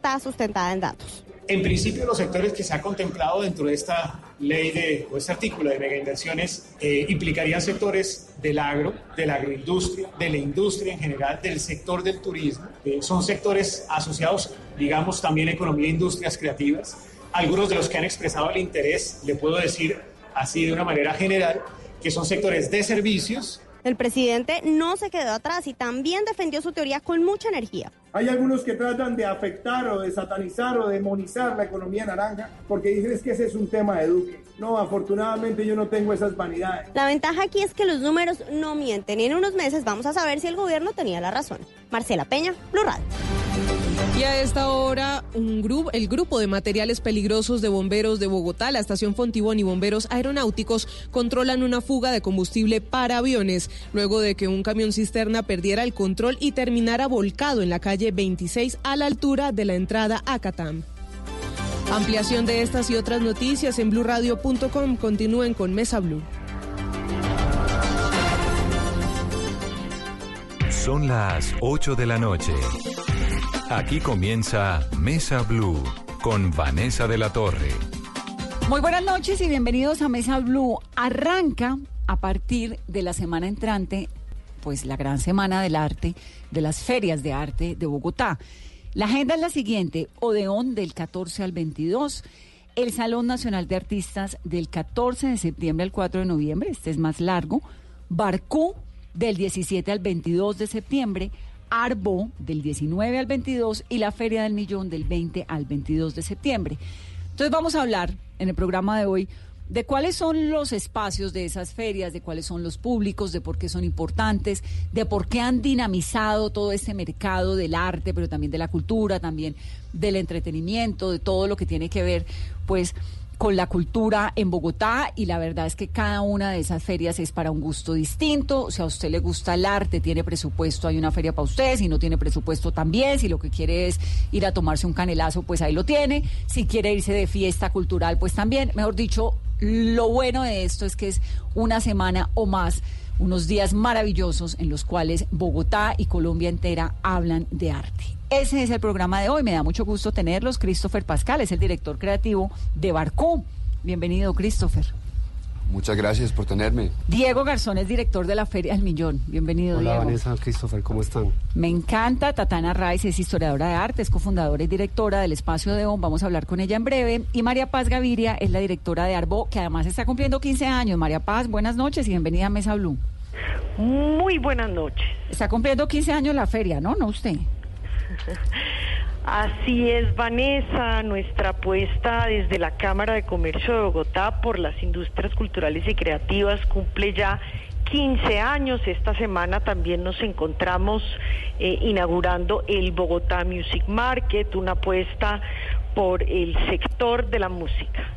está sustentada en datos. En principio, los sectores que se ha contemplado dentro de esta ley de, o este artículo de megainversiones eh, implicarían sectores del agro, de la agroindustria, de la industria en general, del sector del turismo. Eh, son sectores asociados, digamos, también a economía e industrias creativas. Algunos de los que han expresado el interés, le puedo decir así de una manera general, que son sectores de servicios, el presidente no se quedó atrás y también defendió su teoría con mucha energía. Hay algunos que tratan de afectar o de satanizar o demonizar la economía naranja porque dicen que ese es un tema de Duque. No, afortunadamente yo no tengo esas vanidades. La ventaja aquí es que los números no mienten y en unos meses vamos a saber si el gobierno tenía la razón. Marcela Peña, Blue y a esta hora, un grupo, el grupo de materiales peligrosos de bomberos de Bogotá, la estación Fontibón y bomberos aeronáuticos controlan una fuga de combustible para aviones, luego de que un camión cisterna perdiera el control y terminara volcado en la calle 26 a la altura de la entrada a Catam. Ampliación de estas y otras noticias en blurradio.com. Continúen con Mesa Blue. Son las 8 de la noche. Aquí comienza Mesa Blue con Vanessa de la Torre. Muy buenas noches y bienvenidos a Mesa Blue. Arranca a partir de la semana entrante, pues la gran semana del arte, de las ferias de arte de Bogotá. La agenda es la siguiente, Odeón del 14 al 22, el Salón Nacional de Artistas del 14 de septiembre al 4 de noviembre, este es más largo, Barcú del 17 al 22 de septiembre, Arbo del 19 al 22 y la Feria del Millón del 20 al 22 de septiembre. Entonces vamos a hablar en el programa de hoy de cuáles son los espacios de esas ferias, de cuáles son los públicos, de por qué son importantes, de por qué han dinamizado todo este mercado del arte, pero también de la cultura, también del entretenimiento, de todo lo que tiene que ver, pues, con la cultura en Bogotá y la verdad es que cada una de esas ferias es para un gusto distinto. O sea, a usted le gusta el arte, tiene presupuesto, hay una feria para usted. Si no tiene presupuesto también, si lo que quiere es ir a tomarse un canelazo, pues ahí lo tiene. Si quiere irse de fiesta cultural, pues también. Mejor dicho, lo bueno de esto es que es una semana o más unos días maravillosos en los cuales Bogotá y Colombia entera hablan de arte. Ese es el programa de hoy. Me da mucho gusto tenerlos. Christopher Pascal es el director creativo de Barcó. Bienvenido, Christopher. Muchas gracias por tenerme. Diego Garzón es director de la Feria del Millón. Bienvenido, Hola, Diego. Vanessa, Christopher, ¿cómo están? Me encanta. Tatana Raiz es historiadora de arte, es cofundadora y directora del Espacio de ON. Vamos a hablar con ella en breve. Y María Paz Gaviria es la directora de Arbo, que además está cumpliendo 15 años. María Paz, buenas noches y bienvenida a Mesa Blue. Muy buenas noches. Está cumpliendo 15 años la feria, ¿no? No usted. Así es, Vanessa, nuestra apuesta desde la Cámara de Comercio de Bogotá por las industrias culturales y creativas cumple ya 15 años. Esta semana también nos encontramos eh, inaugurando el Bogotá Music Market, una apuesta por el sector de la música.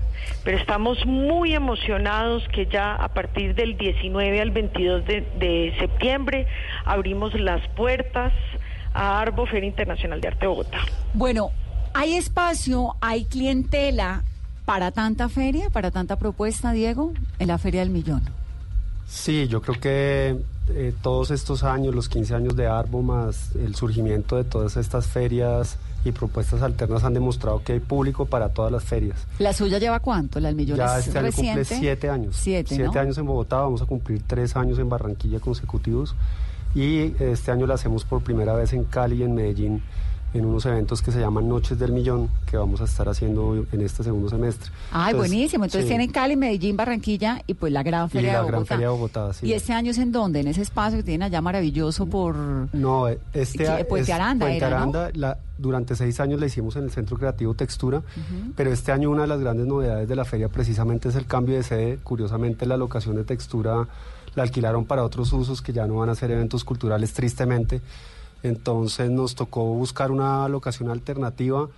Pero estamos muy emocionados que ya a partir del 19 al 22 de, de septiembre abrimos las puertas a Arbo Feria Internacional de Arte Bogotá. Bueno, ¿hay espacio, hay clientela para tanta feria, para tanta propuesta, Diego, en la Feria del Millón? Sí, yo creo que eh, todos estos años, los 15 años de Arbo, más el surgimiento de todas estas ferias y propuestas alternas han demostrado que hay público para todas las ferias. ¿La suya lleva cuánto? ¿La del Millón Ya es este año cumple siete años. Siete, Siete ¿no? años en Bogotá, vamos a cumplir tres años en Barranquilla consecutivos. Y este año la hacemos por primera vez en Cali y en Medellín en unos eventos que se llaman Noches del Millón, que vamos a estar haciendo en este segundo semestre. Ay, Entonces, buenísimo. Entonces sí. tienen Cali, Medellín, Barranquilla y pues la Gran Y Feria la de Gran Bogotá. Feria de Bogotá, sí. ¿Y este año es en dónde? En ese espacio que tienen allá maravilloso por... No, eh, este ¿Qué? Puente es Aranda Puente era, ¿no? Aranda, la- durante seis años la hicimos en el Centro Creativo Textura, pero este año una de las grandes novedades de la feria precisamente es el cambio de sede. Curiosamente la locación de Textura la alquilaron para otros usos que ya no van a ser eventos culturales tristemente. Entonces nos tocó buscar una locación alternativa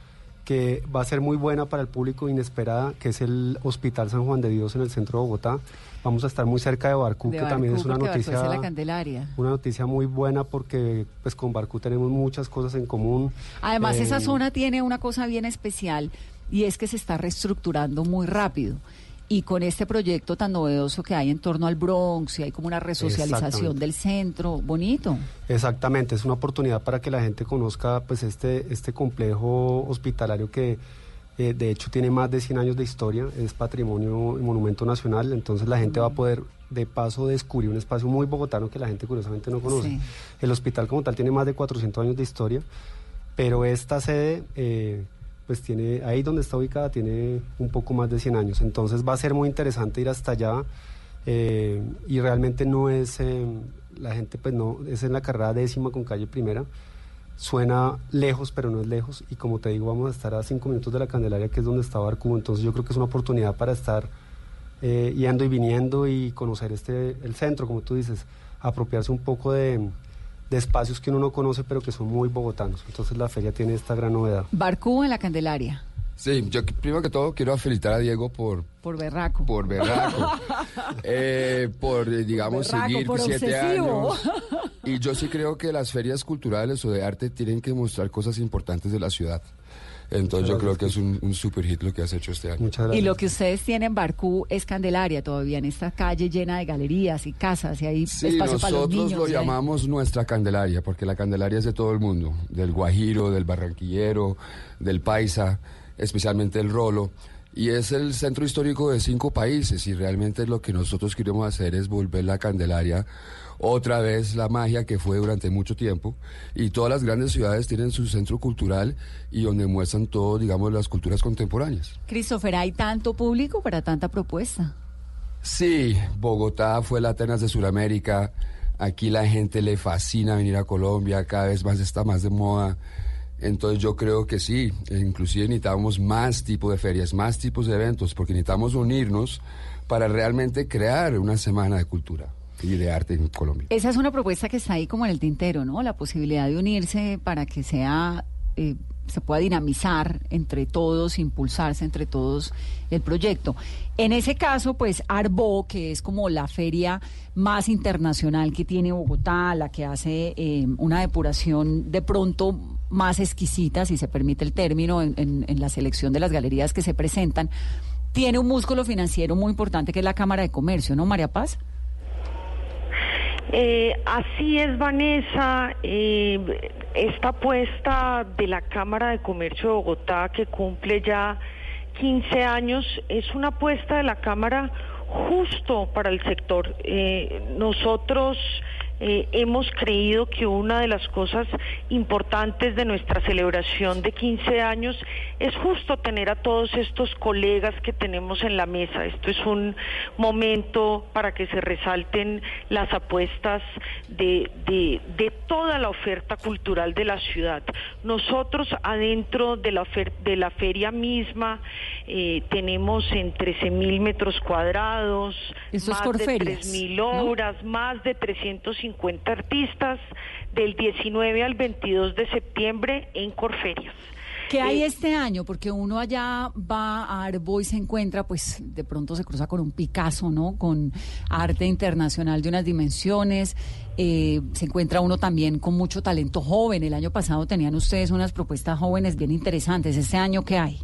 que va a ser muy buena para el público inesperada, que es el Hospital San Juan de Dios en el centro de Bogotá. Vamos a estar muy cerca de Barcú, de que también es una noticia la Candelaria. una noticia muy buena porque pues con Barcú tenemos muchas cosas en común. Además, Eh, esa zona tiene una cosa bien especial y es que se está reestructurando muy rápido. Y con este proyecto tan novedoso que hay en torno al Bronx y hay como una resocialización del centro, bonito. Exactamente, es una oportunidad para que la gente conozca pues este, este complejo hospitalario que eh, de hecho tiene más de 100 años de historia, es patrimonio y monumento nacional, entonces la gente va a poder de paso descubrir un espacio muy bogotano que la gente curiosamente no conoce. El hospital como tal tiene más de 400 años de historia, pero esta sede... Eh, pues tiene, ahí donde está ubicada tiene un poco más de 100 años. Entonces va a ser muy interesante ir hasta allá eh, y realmente no es, eh, la gente pues no, es en la carrera décima con calle primera. Suena lejos, pero no es lejos. Y como te digo, vamos a estar a cinco minutos de la Candelaria, que es donde está Barcubo. Entonces yo creo que es una oportunidad para estar eh, yendo y viniendo y conocer este, el centro, como tú dices, apropiarse un poco de, de espacios que uno no conoce pero que son muy bogotanos. Entonces la feria tiene esta gran novedad. Barcubo en la Candelaria. Sí, yo primero que todo quiero felicitar a Diego por... Por berraco. Por berraco. eh, por, eh, digamos, seguir siete años. Y yo sí creo que las ferias culturales o de arte tienen que mostrar cosas importantes de la ciudad. Entonces yo creo que es un, super hit lo que has hecho este año. Y lo que ustedes tienen en Barcú es Candelaria todavía, en esta calle llena de galerías y casas y hay espacio para los niños. Nosotros lo llamamos nuestra Candelaria, porque la Candelaria es de todo el mundo, del Guajiro, del Barranquillero, del Paisa, especialmente el Rolo. Y es el centro histórico de cinco países y realmente lo que nosotros queremos hacer es volver la Candelaria otra vez la magia que fue durante mucho tiempo. Y todas las grandes ciudades tienen su centro cultural y donde muestran todo, digamos, las culturas contemporáneas. Christopher, ¿hay tanto público para tanta propuesta? Sí, Bogotá fue la Atenas de Sudamérica. Aquí la gente le fascina venir a Colombia, cada vez más está más de moda. Entonces yo creo que sí, inclusive necesitamos más tipos de ferias, más tipos de eventos, porque necesitamos unirnos para realmente crear una semana de cultura y de arte en Colombia. Esa es una propuesta que está ahí como en el tintero, ¿no? La posibilidad de unirse para que sea eh, se pueda dinamizar entre todos, impulsarse entre todos el proyecto. En ese caso, pues Arbo, que es como la feria más internacional que tiene Bogotá, la que hace eh, una depuración de pronto más exquisita, si se permite el término, en la selección de las galerías que se presentan, tiene un músculo financiero muy importante que es la Cámara de Comercio, ¿no, María Paz? Eh, así es, Vanessa. Eh, esta apuesta de la Cámara de Comercio de Bogotá, que cumple ya 15 años, es una apuesta de la Cámara justo para el sector. Eh, nosotros eh, hemos creído que una de las cosas importantes de nuestra celebración de 15 años es justo tener a todos estos colegas que tenemos en la mesa. Esto es un momento para que se resalten las apuestas de, de, toda la oferta cultural de la ciudad. Nosotros adentro de la, de la feria misma eh, tenemos en 13 mil metros cuadrados, más de 3 mil obras, más de 350 50 artistas del 19 al 22 de septiembre en Corferias. ¿Qué hay eh, este año? Porque uno allá va a Arbo y se encuentra, pues de pronto se cruza con un Picasso, ¿no? Con arte internacional de unas dimensiones. Eh, se encuentra uno también con mucho talento joven. El año pasado tenían ustedes unas propuestas jóvenes bien interesantes. ¿Este año qué hay?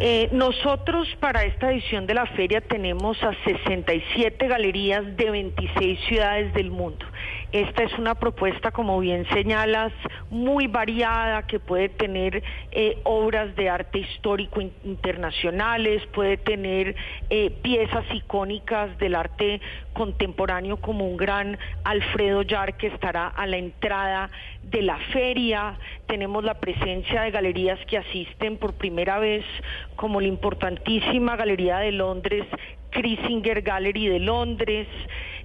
Eh, nosotros para esta edición de la feria tenemos a 67 galerías de 26 ciudades del mundo. Esta es una propuesta, como bien señalas, muy variada, que puede tener eh, obras de arte histórico internacionales, puede tener eh, piezas icónicas del arte contemporáneo como un gran Alfredo Yar que estará a la entrada de la feria. Tenemos la presencia de galerías que asisten por primera vez, como la importantísima Galería de Londres, Krisinger Gallery de Londres.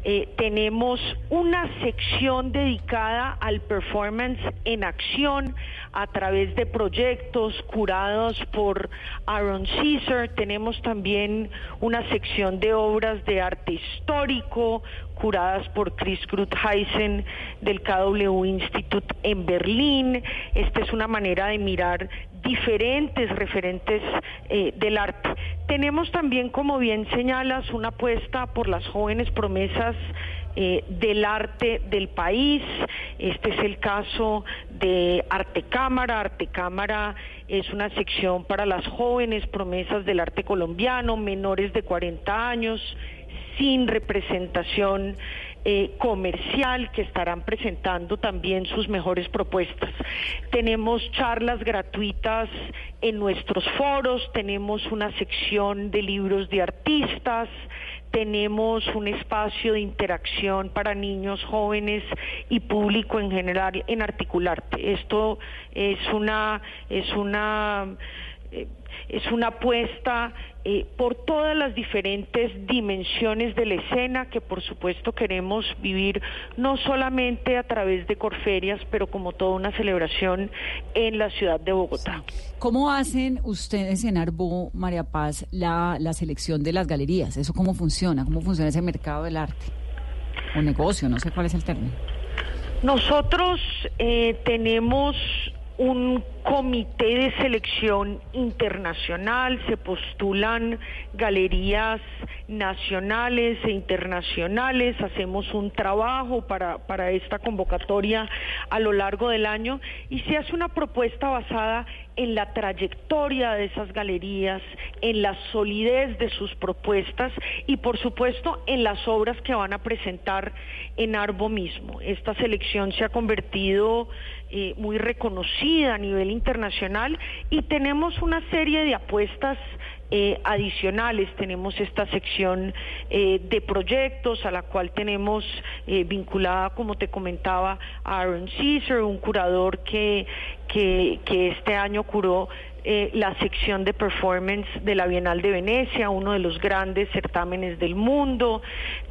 Eh, tenemos una sección dedicada al performance en acción a través de proyectos curados por Aaron Caesar. Tenemos también una sección de obras de arte histórico curadas por Chris Grutheisen del KW Institute en Berlín. Esta es una manera de mirar diferentes referentes eh, del arte. Tenemos también, como bien señalas, una apuesta por las jóvenes promesas eh, del arte del país. Este es el caso de Arte Cámara. Arte Cámara es una sección para las jóvenes promesas del arte colombiano, menores de 40 años, sin representación eh, comercial que estarán presentando también sus mejores propuestas. Tenemos charlas gratuitas en nuestros foros, tenemos una sección de libros de artistas, tenemos un espacio de interacción para niños, jóvenes y público en general en Articularte. Esto es una es una eh, es una apuesta eh, por todas las diferentes dimensiones de la escena que por supuesto queremos vivir no solamente a través de Corferias, pero como toda una celebración en la ciudad de Bogotá. ¿Cómo hacen ustedes en Arbo, María Paz, la, la selección de las galerías? ¿Eso cómo funciona? ¿Cómo funciona ese mercado del arte? O negocio, no sé cuál es el término. Nosotros eh, tenemos un comité de selección internacional, se postulan galerías nacionales e internacionales, hacemos un trabajo para, para esta convocatoria a lo largo del año y se hace una propuesta basada en la trayectoria de esas galerías, en la solidez de sus propuestas y por supuesto en las obras que van a presentar en Arbo mismo. Esta selección se ha convertido eh, muy reconocida a nivel internacional y tenemos una serie de apuestas eh, adicionales. Tenemos esta sección eh, de proyectos a la cual tenemos vinculada, como te comentaba, a Aaron Caesar, un curador que, que este año curó eh, la sección de performance de la Bienal de Venecia, uno de los grandes certámenes del mundo.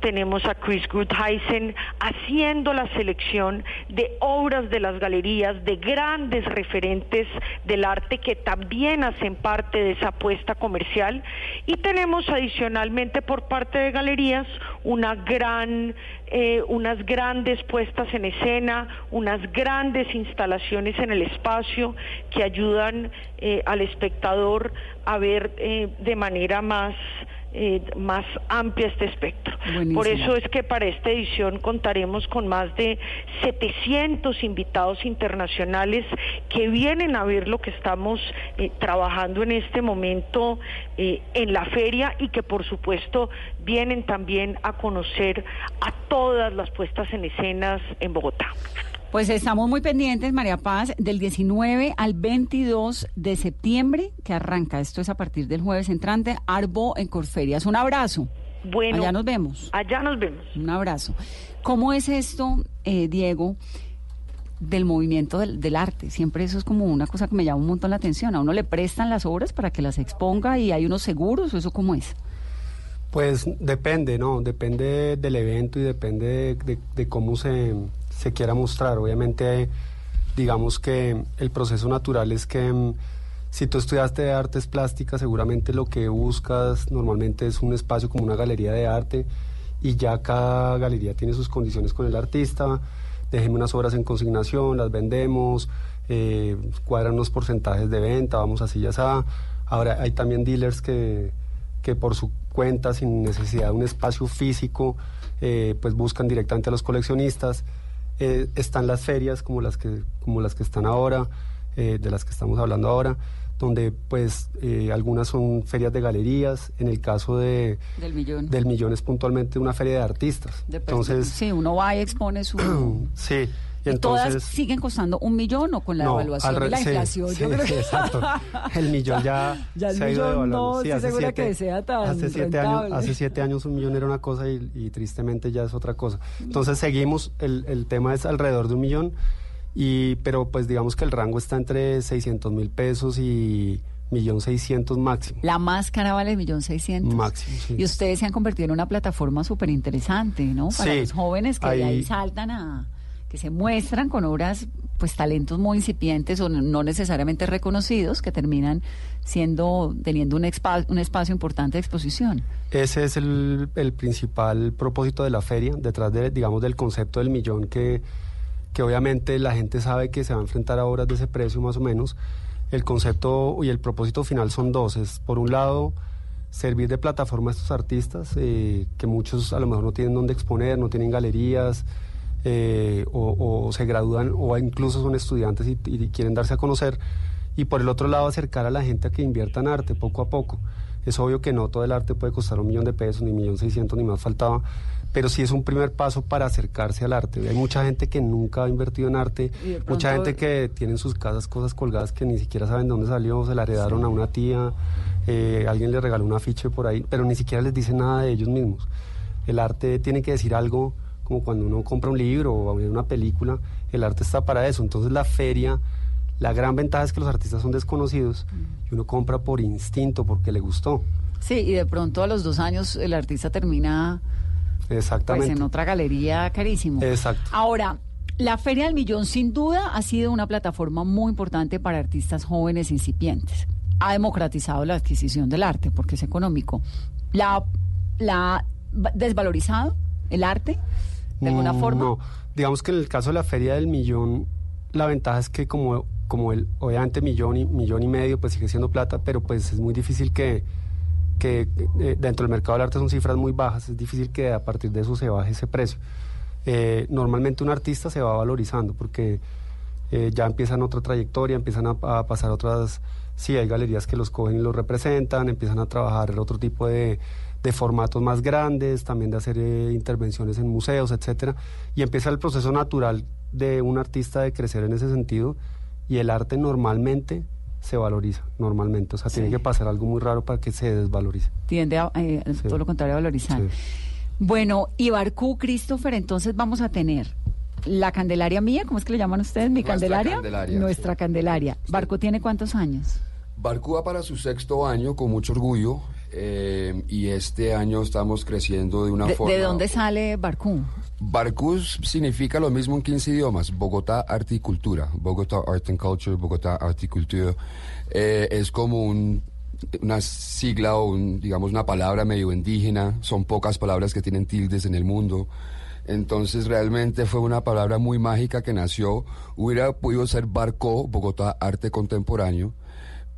Tenemos a Chris Grutheisen haciendo la selección de obras de las galerías, de grandes referentes del arte que también hacen parte de esa apuesta comercial. Y tenemos adicionalmente por parte de galerías una gran eh, unas grandes puestas en escena, unas grandes instalaciones en el espacio que ayudan eh, al espectador a ver eh, de manera más eh, más amplia este espectro. Por eso es que para esta edición contaremos con más de 700 invitados internacionales que vienen a ver lo que estamos eh, trabajando en este momento eh, en la feria y que por supuesto vienen también a conocer a todas las puestas en escenas en Bogotá. Pues estamos muy pendientes, María Paz, del 19 al 22 de septiembre, que arranca. Esto es a partir del jueves entrante, Arbo en Corferias. Un abrazo. Bueno. Allá nos vemos. Allá nos vemos. Un abrazo. ¿Cómo es esto, eh, Diego? del movimiento del, arte. Siempre eso es como una cosa que me llama un montón la atención. A uno le prestan las obras para que las exponga y hay unos seguros, ¿o eso cómo es? Pues depende, ¿no? Depende del evento y depende de cómo se, se quiera mostrar. Obviamente, digamos que el proceso natural es que mm, si tú estudiaste artes plásticas, seguramente lo que buscas normalmente es un espacio como una galería de arte y ya cada galería tiene sus condiciones con el artista. Déjeme unas obras en consignación, las vendemos, eh, cuadran unos porcentajes de venta, vamos así ya está. Ahora hay también dealers que, que por su cuenta, sin necesidad de un espacio físico, eh, pues buscan directamente a los coleccionistas. Eh, están las ferias como las que, como las que están ahora, eh, de las que estamos hablando ahora, donde pues eh, algunas son ferias de galerías, en el caso de del millón, del millón es puntualmente una feria de artistas. entonces, sí, uno va y expone su... sí. Y, entonces, ¿Todas siguen costando un millón o con la evaluación de la inflación? yo creo que... exacto. El millón ya, ya se ha ido devaluando. No, sí, hace siete, que sea tan hace siete, años, hace siete años un millón era una cosa y, y, tristemente ya es otra cosa. Entonces seguimos, el, el tema es alrededor de un millón, y, pero pues digamos que el rango está entre 600 mil pesos y millón seiscientos máximo. La máscara vale millón seiscientos. Máximo, sí. Y ustedes se han convertido en una plataforma súper interesante, ¿no? Para los jóvenes que de ahí saltan a que se muestran con obras, pues talentos muy incipientes o no necesariamente reconocidos, que terminan siendo, teniendo un, un espacio importante de exposición. Ese es el, el, principal propósito de la feria, detrás de, digamos, del concepto del millón que, que obviamente la gente sabe que se va a enfrentar a obras de ese precio más o menos. El concepto y el propósito final son dos. Es, por un lado, servir de plataforma a estos artistas, eh, que muchos a lo mejor no tienen dónde exponer, no tienen galerías, eh, o, se gradúan o incluso son estudiantes y, quieren darse a conocer. Y por el otro lado, acercar a la gente a que invierta en arte poco a poco. Es obvio que no todo el arte puede costar un millón de pesos, ni un millón seiscientos, ni más faltaba, pero sí es un primer paso para acercarse al arte. Hay mucha gente que nunca ha invertido en arte, mucha gente que tiene en sus casas cosas colgadas que ni siquiera saben de dónde salió, se la heredaron a una tía, eh, alguien le regaló un afiche por ahí, pero ni siquiera les dice nada de ellos mismos. El arte tiene que decir algo como cuando uno compra un libro o una película, el arte está para eso. Entonces la feria, la gran ventaja es que los artistas son desconocidos y uno compra por instinto, porque le gustó. Sí, y de pronto a los dos años el artista termina Exactamente. Pues en otra galería carísimo. Exacto. Ahora, la Feria del Millón sin duda ha sido una plataforma muy importante para artistas jóvenes incipientes. Ha democratizado la adquisición del arte porque es económico. ¿La, la desvalorizado el arte de alguna mm, forma? No, digamos que en el caso de la Feria del Millón, la ventaja es que como, como el, obviamente millón y, millón y medio, pues sigue siendo plata, pero pues es muy difícil que que eh, dentro del mercado del arte son cifras muy bajas, es difícil que a partir de eso se baje ese precio. Eh, normalmente un artista se va valorizando porque eh, ya empiezan otra trayectoria, empiezan a, pasar otras, sí, hay galerías que los cogen y los representan, empiezan a trabajar otro tipo de, de formatos más grandes, también de hacer intervenciones en museos, etcétera, y empieza el proceso natural de un artista de crecer en ese sentido y el arte normalmente se valoriza normalmente. O sea, tiene que pasar algo muy raro para que se desvalorice. Tiende a eh, todo lo contrario a valorizar. Bueno, y Barcú, Christopher, entonces vamos a tener la Candelaria mía, ¿cómo es que le llaman ustedes? ¿Mi Candelaria? Nuestra Candelaria. ¿Barcú tiene cuántos años? Barcú va para su sexto año con mucho orgullo eh, y este año estamos creciendo de una forma... ¿De dónde sale Barcú? Barcú significa lo mismo en 15 idiomas, Bogotá Arte y Cultura, Bogotá Art and Culture, Bogotá Arte y Cultura. Eh, es como una sigla o digamos una palabra medio indígena, son pocas palabras que tienen tildes en el mundo. Entonces realmente fue una palabra muy mágica que nació, hubiera podido ser Barco, Bogotá Arte Contemporáneo,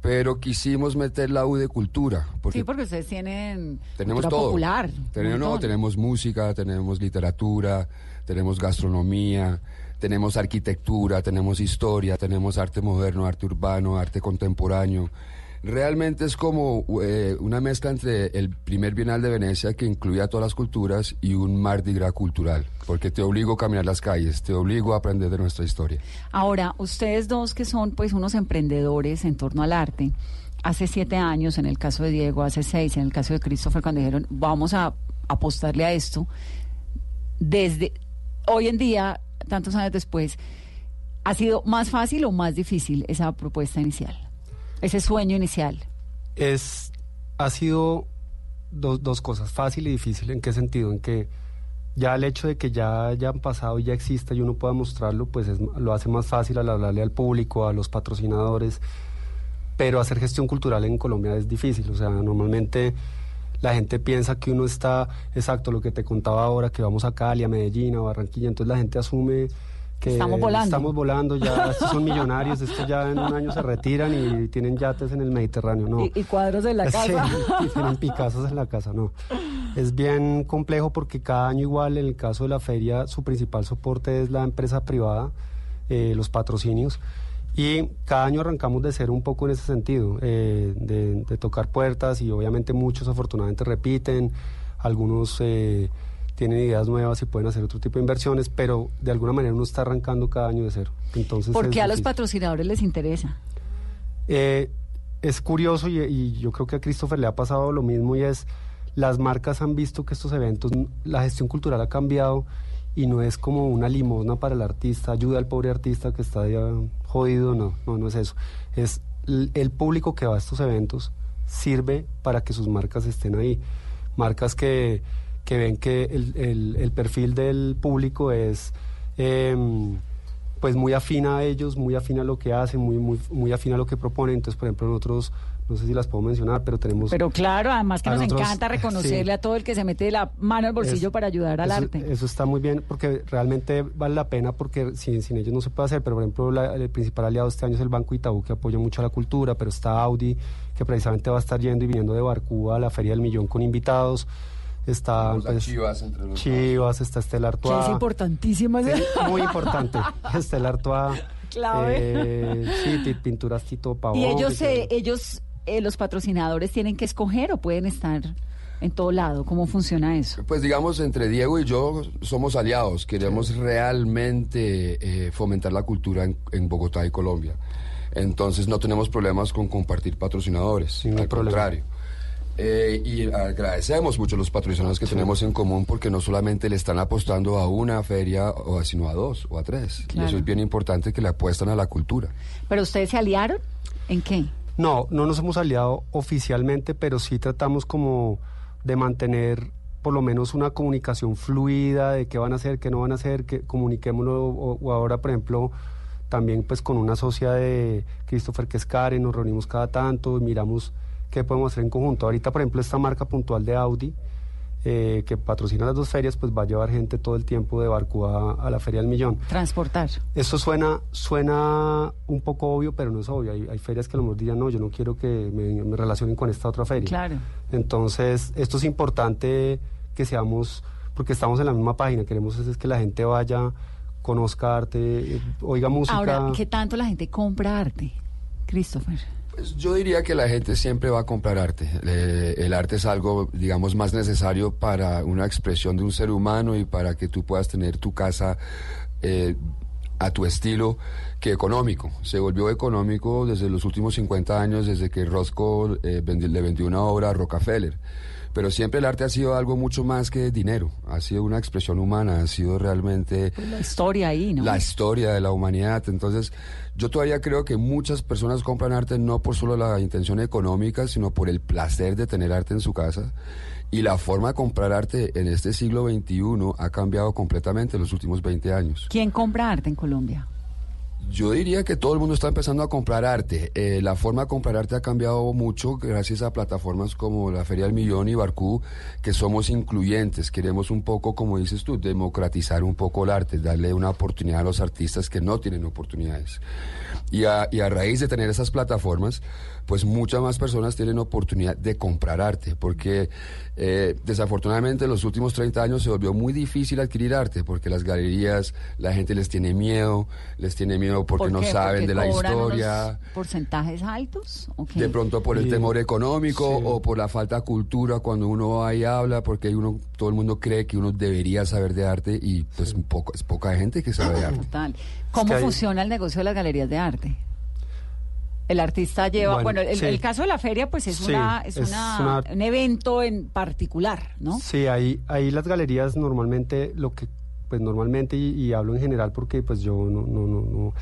pero quisimos meter la U de cultura. Porque sí, porque ustedes tienen tenemos todo. popular. Tenemos, tenemos música, tenemos literatura, tenemos gastronomía, tenemos arquitectura, tenemos historia, tenemos arte moderno, arte urbano, arte contemporáneo. Realmente es como eh, una mezcla entre el primer Bienal de Venecia que incluía todas las culturas y un Mardi Gras cultural, porque te obligo a caminar las calles, te obligo a aprender de nuestra historia. Ahora, ustedes dos que son pues unos emprendedores en torno al arte, hace siete años, en el caso de Diego, hace seis, en el caso de Christopher, cuando dijeron vamos a apostarle a esto, desde hoy en día, tantos años después, ¿ha sido más fácil o más difícil esa propuesta inicial? Ese sueño inicial? Es, ha sido dos, dos cosas, fácil y difícil. ¿En qué sentido? En que ya el hecho de que ya hayan pasado y ya exista y uno pueda mostrarlo, pues lo hace más fácil al hablarle al público, a los patrocinadores. Pero hacer gestión cultural en Colombia es difícil. O sea, normalmente la gente piensa que uno está, exacto, lo que te contaba ahora, que vamos a Cali, a Medellín, a Barranquilla. Entonces la gente asume estamos volando. Estamos volando, ya estos son millonarios, estos ya en un año se retiran y tienen yates en el Mediterráneo, ¿no? Y, cuadros en la casa. y tienen Picassos en la casa, no. Es bien complejo porque cada año igual, en el caso de la feria, su principal soporte es la empresa privada, eh, los patrocinios. Y cada año arrancamos de ser un poco en ese sentido, eh, de, tocar puertas y obviamente muchos afortunadamente repiten, algunos... Eh, tienen ideas nuevas y pueden hacer otro tipo de inversiones, pero de alguna manera uno está arrancando cada año de cero. Entonces ¿Por qué a los patrocinadores les interesa? Eh, es curioso y, yo creo que a Christopher le ha pasado lo mismo y es, las marcas han visto que estos eventos, la gestión cultural ha cambiado y no es como una limosna para el artista, ayuda al pobre artista que está ya jodido, no, no, no es eso. Es el público que va a estos eventos sirve para que sus marcas estén ahí. Marcas que que ven que el, el, perfil del público es, em, pues muy afina a ellos, muy afina a lo que hacen, muy, muy, muy afina a lo que proponen. Entonces, por ejemplo, nosotros, no sé si las puedo mencionar, pero tenemos... Pero claro, además que nos nosotros- encanta reconocerle sí. a todo el que se mete la mano al bolsillo Es- para ayudar al eso, arte. Eso está muy bien porque realmente vale la pena porque sin, sin ellos no se puede hacer. Pero, por ejemplo, la- el principal aliado este año es el Banco Itaú que apoya mucho a la cultura, pero está Audi que precisamente va a estar yendo y viniendo de Barcú a la Feria del Millón con invitados. Está pues, Chivas entre los dos. Chivas, está Estela Que Artois. es importantísima. Sí, muy importante. Estela Artois. Clave. eh, sí, pinturas Tito Pavón. Y ellos, eh, ellos eh, los patrocinadores, tienen que escoger o pueden estar en todo lado. ¿Cómo funciona eso? Pues digamos, entre Diego y yo somos aliados. Queremos realmente eh, fomentar la cultura en, en Bogotá y Colombia. Entonces no tenemos problemas con compartir patrocinadores. Ningún al problema. contrario. Eh, y agradecemos mucho los patrocinadores que tenemos en común porque no solamente le están apostando a una feria, o a- sino a dos o a tres. Y eso es bien importante que le apuestan a la cultura. ¿Pero ustedes se aliaron? ¿En qué? No, no nos hemos aliado oficialmente, pero sí tratamos como de mantener por lo menos una comunicación fluida de qué van a hacer, qué no van a hacer, que comuniquémoslo. O, o ahora, por ejemplo, también pues con una socia de Christopher Quescare, nos reunimos cada tanto y miramos qué podemos hacer en conjunto. Ahorita, por ejemplo, esta marca puntual de Audi, eh, que patrocina las dos ferias, pues va a llevar gente todo el tiempo de Barcú a, a la Feria del Millón. Transportar. Eso suena, suena un poco obvio, pero no es obvio. Hay, hay ferias que a lo mejor dirían, no, yo no quiero que me, me relacionen con esta otra feria. Claro. Entonces, esto es importante que seamos, porque estamos en la misma página, queremos es, es que la gente vaya, conozca arte, eh, oiga música. Ahora, ¿qué tanto la gente compra arte? Christopher. Pues yo diría que la gente siempre va a comprar arte. Eh, el arte es algo, digamos, más necesario para una expresión de un ser humano y para que tú puedas tener tu casa eh, a tu estilo que económico. Se volvió económico desde los últimos 50 años, desde que Roscoe eh, vendi- le vendió una obra a Rockefeller. Pero siempre el arte ha sido algo mucho más que dinero. Ha sido una expresión humana, ha sido realmente Pues la historia ahí, ¿no? la historia de la humanidad. Entonces, yo todavía creo que muchas personas compran arte no por solo la intención económica, sino por el placer de tener arte en su casa. Y la forma de comprar arte en este siglo XXI ha cambiado completamente en los últimos 20 años. ¿Quién compra arte en Colombia? Yo diría que todo el mundo está empezando a comprar arte. Eh, la forma de comprar arte ha cambiado mucho gracias a plataformas como la Feria del Millón y Barcú, que somos incluyentes. Queremos un poco, como dices tú, democratizar un poco el arte, darle una oportunidad a los artistas que no tienen oportunidades. Y a, y a raíz de tener esas plataformas, pues muchas más personas tienen oportunidad de comprar arte, porque eh, desafortunadamente en los últimos 30 años se volvió muy difícil adquirir arte, porque las galerías, la gente les tiene miedo, les tiene miedo porque ¿Por no saben ¿Porque de la historia. ¿Porcentajes altos? De pronto por el Sí. temor económico Sí. o por la falta de cultura cuando uno va y habla, porque uno, todo el mundo cree que uno debería saber de arte y pues poco, es poca gente que sabe de arte. Total. ¿Cómo que hay- funciona el negocio de las galerías de arte? El artista lleva, bueno, Bueno, el, sí. el caso de la feria pues es, Sí, una, es, es una- una- un evento en particular, ¿no? Sí, ahí, ahí las galerías normalmente, lo que, pues normalmente, y, y hablo en general porque pues yo no, no, no, no,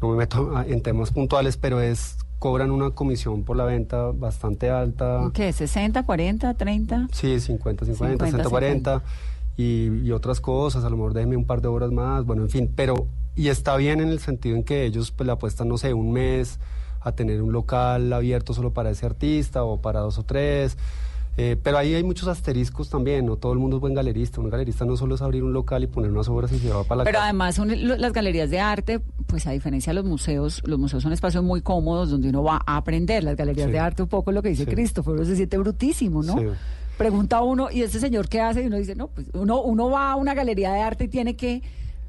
no me meto en temas puntuales, pero es, cobran una comisión por la venta bastante alta. ¿Qué? ¿60, 40, 30? Sí, 50, 50, 50, 140 y, y otras cosas, a lo mejor déjeme un par de horas más, bueno, en fin, pero y está bien en el sentido en que ellos pues le apuestan, no sé, un mes a tener un local abierto solo para ese artista o para dos o tres. eh, pero ahí hay muchos asteriscos también, no todo el mundo es buen galerista. Un galerista no solo es abrir un local y poner unas obras y se va para la Pero casa. además son las galerías de arte, pues a diferencia de los museos, los museos son espacios muy cómodos donde uno va a aprender. Las galerías Sí. de arte, un poco lo que dice Sí. Christopher, uno se siente brutísimo, ¿no? Sí. Pregunta uno, ¿y este señor qué hace? Y uno dice, no, pues uno, uno va a una galería de arte y tiene que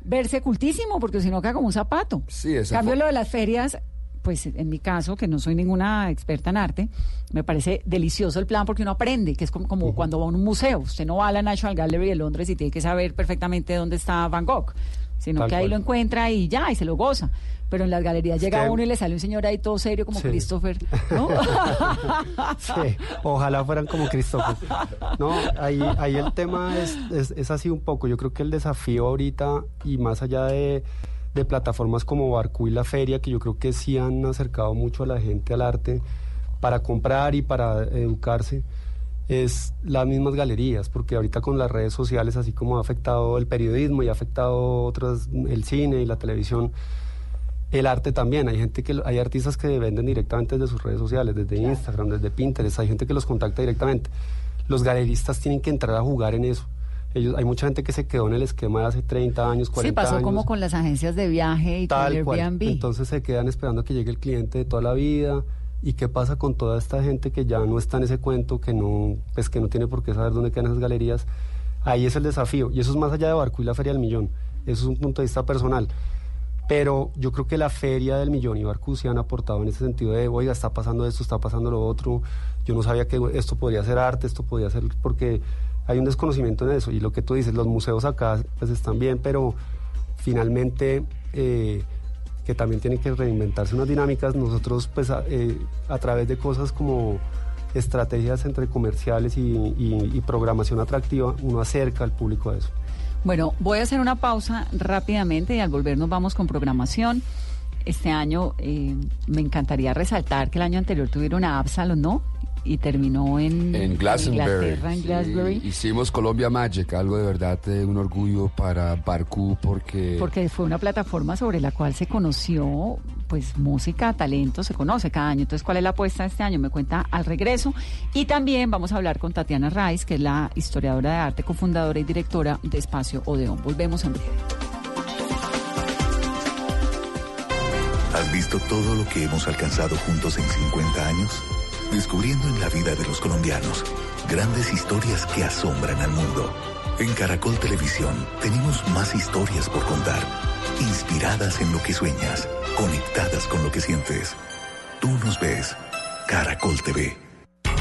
verse cultísimo, porque si no queda como un zapato. Sí, En cambio, lo de las ferias, pues en mi caso, que no soy ninguna experta en arte, me parece delicioso el plan porque uno aprende, que es como, como cuando va a un museo. Usted no va a la National Gallery de Londres y tiene que saber perfectamente dónde está Van Gogh, sino Tal que ahí cual. lo encuentra y ya, y se lo goza. Pero en las galerías llega uno y le sale un señor ahí todo serio como Sí. Christopher, ¿no? Sí, ojalá fueran como Cristóbal. No, ahí, ahí el tema es, es, es así un poco. Yo creo que el desafío ahorita, y más allá de, de plataformas como Barcú y La Feria, que yo creo que sí han acercado mucho a la gente al arte para comprar y para educarse, es las mismas galerías, porque ahorita con las redes sociales, así como ha afectado el periodismo y ha afectado otras, el cine y la televisión, el arte también. Hay gente que hay artistas que venden directamente desde sus redes sociales, desde Instagram, desde Pinterest, hay gente que los contacta directamente. Los galeristas tienen que entrar a jugar en eso. Ellos, hay mucha gente que se quedó en el esquema de hace 30 años, 40 Sí, pasó años. como con las agencias de viaje y Tal con cual. Airbnb. Entonces se quedan esperando que llegue el cliente de toda la vida. ¿Y qué pasa con toda esta gente que ya no está en ese cuento, que no, pues que no tiene por qué saber dónde quedan esas galerías? Ahí es el desafío. Y eso es más allá de Barco y la Feria del Millón. Eso es un punto de vista personal. Pero yo creo que la Feria del Millón y Barcú se han aportado en ese sentido de, oiga, está pasando esto, está pasando lo otro. Yo no sabía que esto podría ser arte, esto podría ser... Porque hay un desconocimiento en eso. Y lo que tú dices, los museos acá pues están bien, pero finalmente... eh, que también tienen que reinventarse unas dinámicas. Nosotros, pues, a, eh, través de cosas como estrategias entre comerciales y, programación atractiva, uno acerca al público a eso. Bueno, voy a hacer una pausa rápidamente y al volver nos vamos con programación. Este año eh, me encantaría resaltar que el año anterior tuvieron a Absalom, ¿no? Y terminó en, En Glastonbury. Inglaterra, en sí, Glastonbury. hicimos Colombia Magic, algo de verdad eh, un orgullo para Barcú porque... Porque fue una plataforma sobre la cual se conoció, pues, música, talento, se conoce cada año. Entonces, ¿cuál es la apuesta de este año? Me cuenta al regreso. Y también vamos a hablar con Tatiana Raiz, que es la historiadora de arte, cofundadora y directora de Espacio Odeón. Volvemos en breve. ¿Has visto todo lo que hemos alcanzado juntos en 50 años? Descubriendo en la vida de los colombianos grandes historias que asombran al mundo. En Caracol Televisión tenemos más historias por contar, inspiradas en lo que sueñas, conectadas con lo que sientes. Tú nos ves, Caracol TV.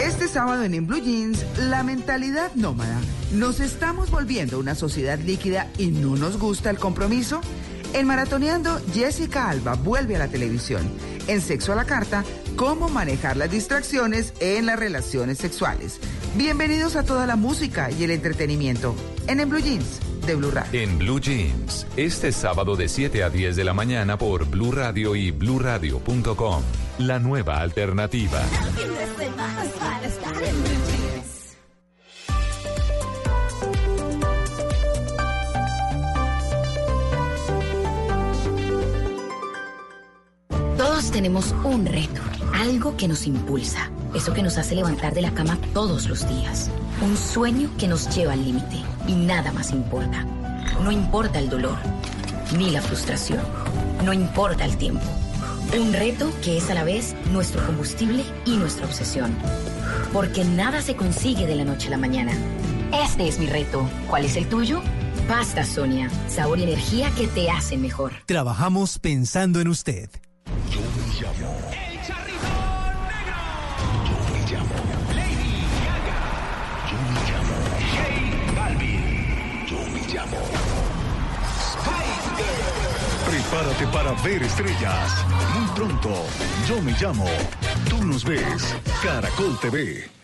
Este sábado en En Blue Jeans, la mentalidad nómada. ¿Nos estamos volviendo una sociedad líquida y no nos gusta el compromiso? En Maratoneando, Jessica Alba vuelve a la televisión. En Sexo a la Carta, cómo manejar las distracciones en las relaciones sexuales. Bienvenidos a toda la música y el entretenimiento en En Blue Jeans de Blue Radio. En Blue Jeans, este sábado de 7 a 10 de la mañana por Blue Radio y bluradio.com, la nueva alternativa. Todos tenemos un reto, algo que nos impulsa, eso que nos hace levantar de la cama todos los días, un sueño que nos lleva al límite y nada más importa. No importa el dolor, ni la frustración, no importa el tiempo. Un reto que es a la vez nuestro combustible y nuestra obsesión. Porque nada se consigue de la noche a la mañana. Este es mi reto. ¿Cuál es el tuyo? Pasta Sonia, sabor y energía que te hacen mejor. Trabajamos pensando en usted. Yo me llamo. Prepárate para ver estrellas. Muy pronto, yo me llamo. Tú nos ves. Caracol TV.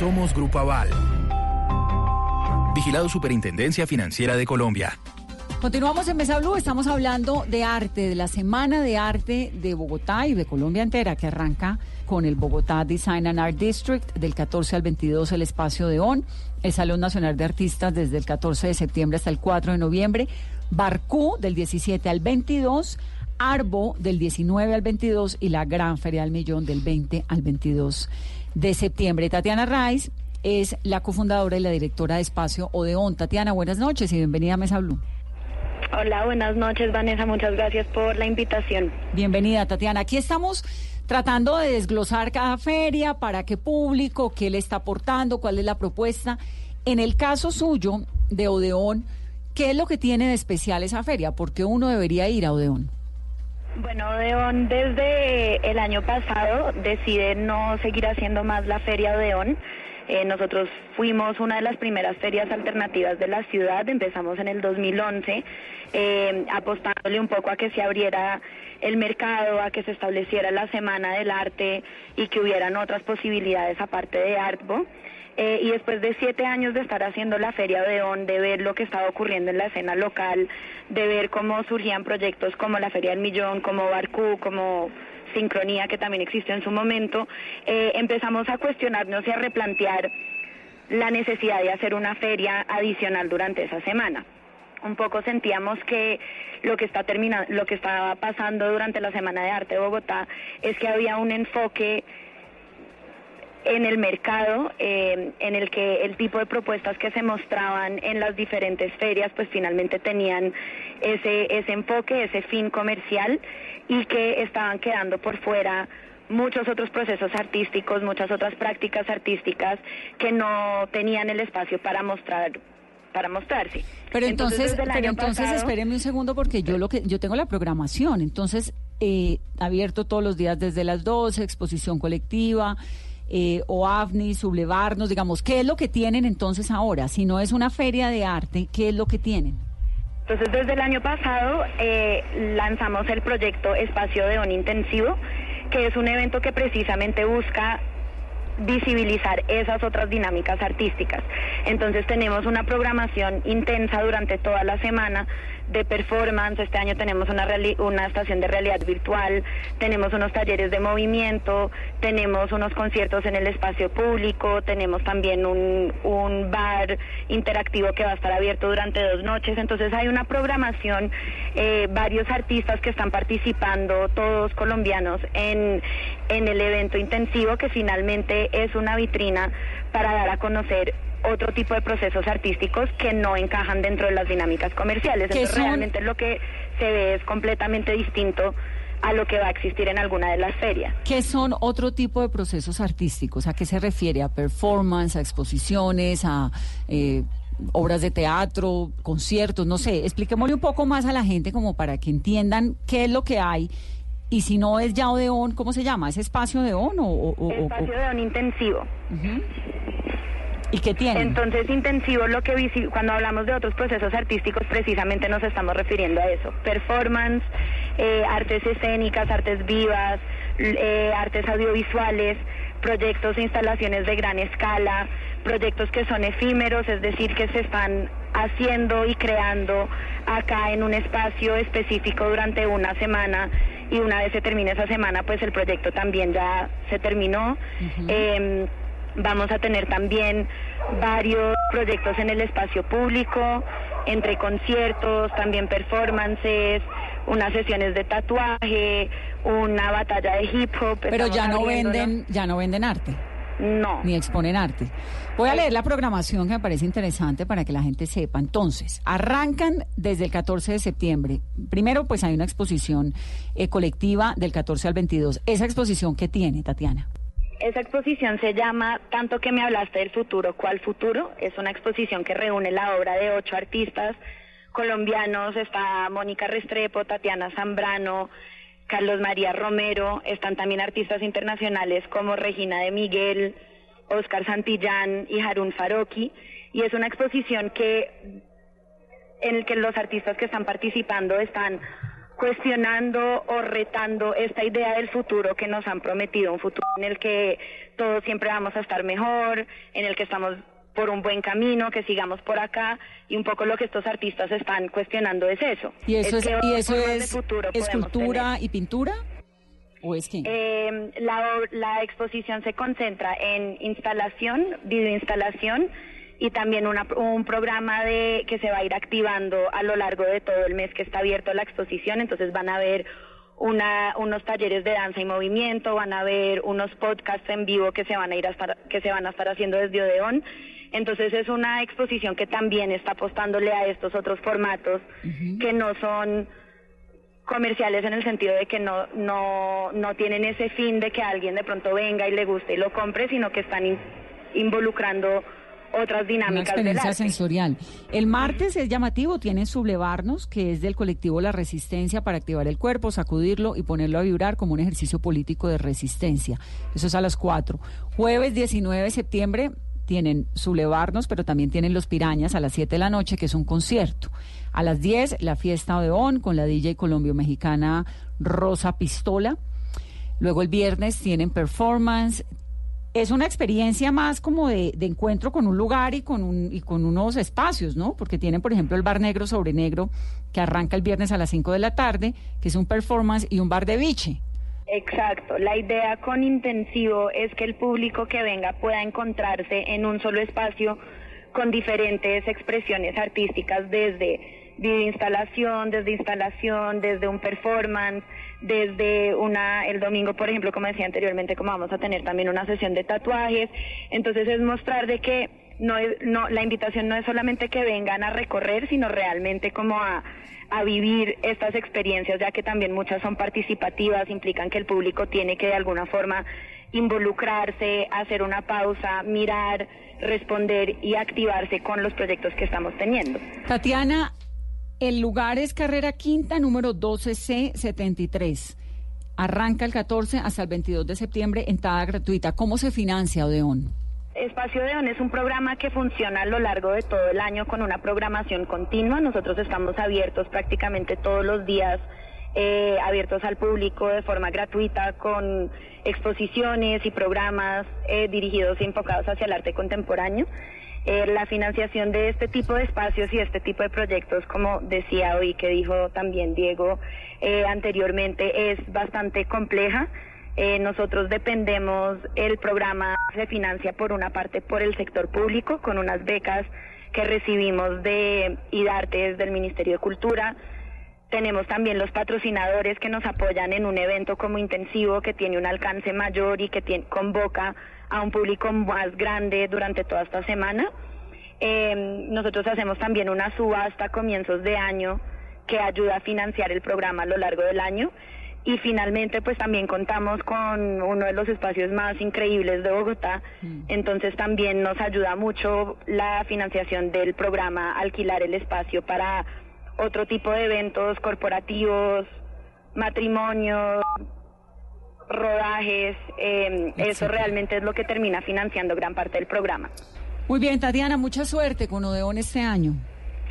Somos Grupo Aval. Vigilado Superintendencia Financiera de Colombia. Continuamos en Mesa Blue, estamos hablando de arte, de la Semana de Arte de Bogotá y de Colombia entera, que arranca con el Bogotá Design and Art District del 14 al 22, el espacio de ON, el Salón Nacional de Artistas desde el 14 de septiembre hasta el 4 de noviembre, Barcú del 17 al 22, Arbo del 19 al 22 y la Gran Feria del Millón del 20 al 22 de septiembre. Tatiana Rice es la cofundadora y la directora de Espacio Odeón. Tatiana, buenas noches y bienvenida a Mesa Blue. Hola, buenas noches, Vanessa. Muchas gracias por la invitación. Bienvenida, Tatiana. Aquí estamos tratando de desglosar cada feria, para qué público, qué le está aportando, cuál es la propuesta. En el caso suyo de Odeón, ¿qué es lo que tiene de especial esa feria? ¿Por qué uno debería ir a Odeón? Bueno, Odeón desde el año pasado decide no seguir haciendo más la feria Odeón. Eh, nosotros fuimos una de las primeras ferias alternativas de la ciudad, empezamos en el 2011, eh, apostándole un poco a que se abriera el mercado, a que se estableciera la Semana del Arte y que hubieran otras posibilidades aparte de Artbo. Eh, y después de siete años de estar haciendo la Feria Odeón, de ver lo que estaba ocurriendo en la escena local, de ver cómo surgían proyectos como la Feria del Millón, como Barcú, como Sincronía, que también existió en su momento, eh, empezamos a cuestionarnos y a replantear la necesidad de hacer una feria adicional durante esa semana. Un poco sentíamos que lo que está terminando, lo que estaba pasando durante la Semana de Arte de Bogotá es que había un enfoque en el mercado eh, en el que el tipo de propuestas que se mostraban en las diferentes ferias pues finalmente tenían ese, ese enfoque, ese fin comercial y que estaban quedando por fuera muchos otros procesos artísticos, muchas otras prácticas artísticas que no tenían el espacio para mostrar para mostrarse. Pero entonces, pero entonces espéreme un segundo porque yo lo que yo tengo la programación, entonces eh, abierto todos los días desde las 12, exposición colectiva, eh, o AVNI, sublevarnos, digamos, ¿qué es lo que tienen entonces ahora? Si no es una feria de arte, ¿qué es lo que tienen? Entonces, desde el año pasado eh, lanzamos el proyecto Espacio de On Intensivo, que es un evento que precisamente busca visibilizar esas otras dinámicas artísticas. Entonces tenemos una programación intensa durante toda la semana de performance. Este año tenemos una, estación de realidad virtual, tenemos unos talleres de movimiento, tenemos unos conciertos en el espacio público, tenemos también un, un bar interactivo que va a estar abierto durante dos noches. Entonces hay una programación, eh, varios artistas que están participando, todos colombianos, en, en el evento intensivo que finalmente es una vitrina para dar a conocer otro tipo de procesos artísticos que no encajan dentro de las dinámicas comerciales. Entonces realmente lo que se ve es completamente distinto a lo que va a existir en alguna de las ferias. ¿Qué son otro tipo de procesos artísticos? ¿A qué se refiere? ¿A performance, a exposiciones, a eh, obras de teatro, conciertos? No sé, expliquémosle un poco más a la gente como para que entiendan qué es lo que hay y si no es ya Odeón, ¿cómo se llama? ¿Es espacio de ON o...? espacio de ON intensivo. ¿Y qué tiene? Entonces, intensivo, lo que cuando hablamos de otros procesos artísticos, precisamente nos estamos refiriendo a eso. Performance, eh, artes escénicas, artes vivas, eh, artes audiovisuales, proyectos e instalaciones de gran escala, proyectos que son efímeros, es decir, que se están haciendo y creando acá en un espacio específico durante una semana y una vez se termine esa semana, pues el proyecto también ya se terminó. Vamos a tener también varios proyectos en el espacio público, entre conciertos, también performances, unas sesiones de tatuaje, una batalla de hip hop. Pero ya no venden, ya no venden arte. No. Ni exponen arte. Voy a leer la programación que me parece interesante para que la gente sepa. Entonces, arrancan desde el 14 de septiembre. Primero, pues hay una exposición eh, colectiva del 14 al 22. ¿Esa exposición qué tiene, Tatiana? Esa exposición se llama Tanto que me hablaste del futuro, ¿cuál futuro? Es una exposición que reúne la obra de ocho artistas colombianos. Está Mónica Restrepo, Tatiana Zambrano, Carlos María Romero. Están también artistas internacionales como Regina de Miguel, Oscar Santillán y Harun Faroki. Y es una exposición que en el que los artistas que están participando están cuestionando o retando esta idea del futuro que nos han prometido, un futuro en el que todos siempre vamos a estar mejor, en el que estamos por un buen camino, que sigamos por acá y un poco lo que estos artistas están cuestionando es eso. ¿Y eso es, y eso es escultura y pintura? ¿O es qué? eh, la, la exposición se concentra en instalación, videoinstalación y también una- un programa de que se va a ir activando a lo largo de todo el mes que está abierto la exposición. Entonces van a ver una, unos talleres de danza y movimiento, van a ver unos podcasts en vivo que se van a ir a estar, que se van a estar haciendo desde Odeón. Entonces es una exposición que también está apostándole a estos otros formatos que no son comerciales en el sentido de que no, no, no tienen ese fin de que alguien de pronto venga y le guste y lo compre, sino que están in- involucrando otras Una dinámicas del experiencia arte. sensorial. El martes es llamativo, tienen Sublevarnos, que es del colectivo La Resistencia para activar el cuerpo, sacudirlo y ponerlo a vibrar como un ejercicio político de resistencia. Eso es a las 4. Jueves 19 de septiembre tienen Sublevarnos, pero también tienen Los Pirañas a las 7 de la noche, que es un concierto. A las 10, la fiesta Odeón con la DJ colombio-mexicana Rosa Pistola. Luego el viernes tienen performance. Es una experiencia más como de, de encuentro con un lugar y con, un, y con unos espacios, ¿no? Porque tienen, por ejemplo, el Bar Negro sobre Negro, que arranca el viernes a las 5 de la tarde, que es un performance, y un bar de biche. Exacto. La idea con intensivo es que el público que venga pueda encontrarse en un solo espacio con diferentes expresiones artísticas desde videoinstalación, desde instalación, desde un performance, desde una, el domingo, por ejemplo, como decía anteriormente, como vamos a tener también una sesión de tatuajes. Entonces es mostrar de que no es, no, la invitación no es solamente que vengan a recorrer, sino realmente como a, a vivir estas experiencias, ya que también muchas son participativas, implican que el público tiene que de alguna forma involucrarse, hacer una pausa, mirar, responder y activarse con los proyectos que estamos teniendo. Tatiana, el lugar es Carrera Quinta, número 12C73. Arranca el 14 hasta el 22 de septiembre, entrada gratuita. ¿Cómo se financia Odeón? Espacio Odeón es un programa que funciona a lo largo de todo el año con una programación continua. Nosotros estamos abiertos prácticamente todos los días, eh, abiertos al público de forma gratuita con exposiciones y programas eh, dirigidos y enfocados hacia el arte contemporáneo. Eh, la financiación de este tipo de espacios y este tipo de proyectos, como decía hoy, que dijo también Diego eh, anteriormente, es bastante compleja. Eh, nosotros dependemos, el programa se financia por una parte por el sector público, con unas becas que recibimos de IDARTES del Ministerio de Cultura. Tenemos también los patrocinadores que nos apoyan en un evento como intensivo que tiene un alcance mayor y que convoca a un público más grande durante toda esta semana. Eh, nosotros hacemos también una subasta a comienzos de año que ayuda a financiar el programa a lo largo del año. Y finalmente, pues también contamos con uno de los espacios más increíbles de Bogotá. Entonces también nos ayuda mucho la financiación del programa, alquilar el espacio para otro tipo de eventos corporativos, matrimonios, rodajes. eh, eso realmente es lo que termina financiando gran parte del programa. Muy bien, Tatiana, mucha suerte con Odeón este año.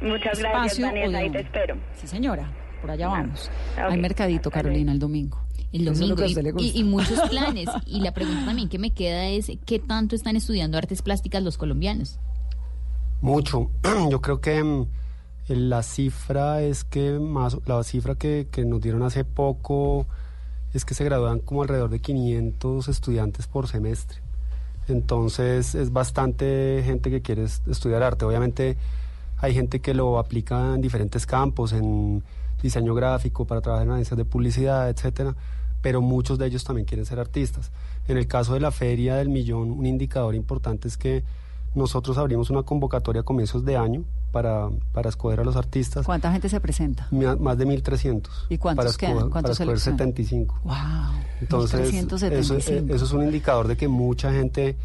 Muchas gracias, Vanessa, ahí te espero. Sí, señora, por allá vamos. Hay mercadito, Carolina, el domingo. El es domingo y, y- muchos planes. y la pregunta también que me queda es, ¿qué tanto están estudiando artes plásticas los colombianos? Mucho. Yo creo que mm, la cifra es que más la cifra que, que nos dieron hace poco es que se gradúan como alrededor de 500 estudiantes por semestre. Entonces es bastante gente que quiere es- estudiar arte. Obviamente hay gente que lo aplica en diferentes campos, en diseño gráfico, para trabajar en agencias de publicidad, etcétera, pero muchos de ellos también quieren ser artistas. En el caso de la Feria del Millón, un indicador importante es que nosotros abrimos una convocatoria a comienzos de año para, para escoger a los artistas. ¿Cuánta gente se presenta? Más de 1.300. ¿Y cuántos para quedan? ¿Cuántos Para escoger seleccionan? 75. ¡Wow! Entonces, eso, 1375. eso es un indicador de que mucha gente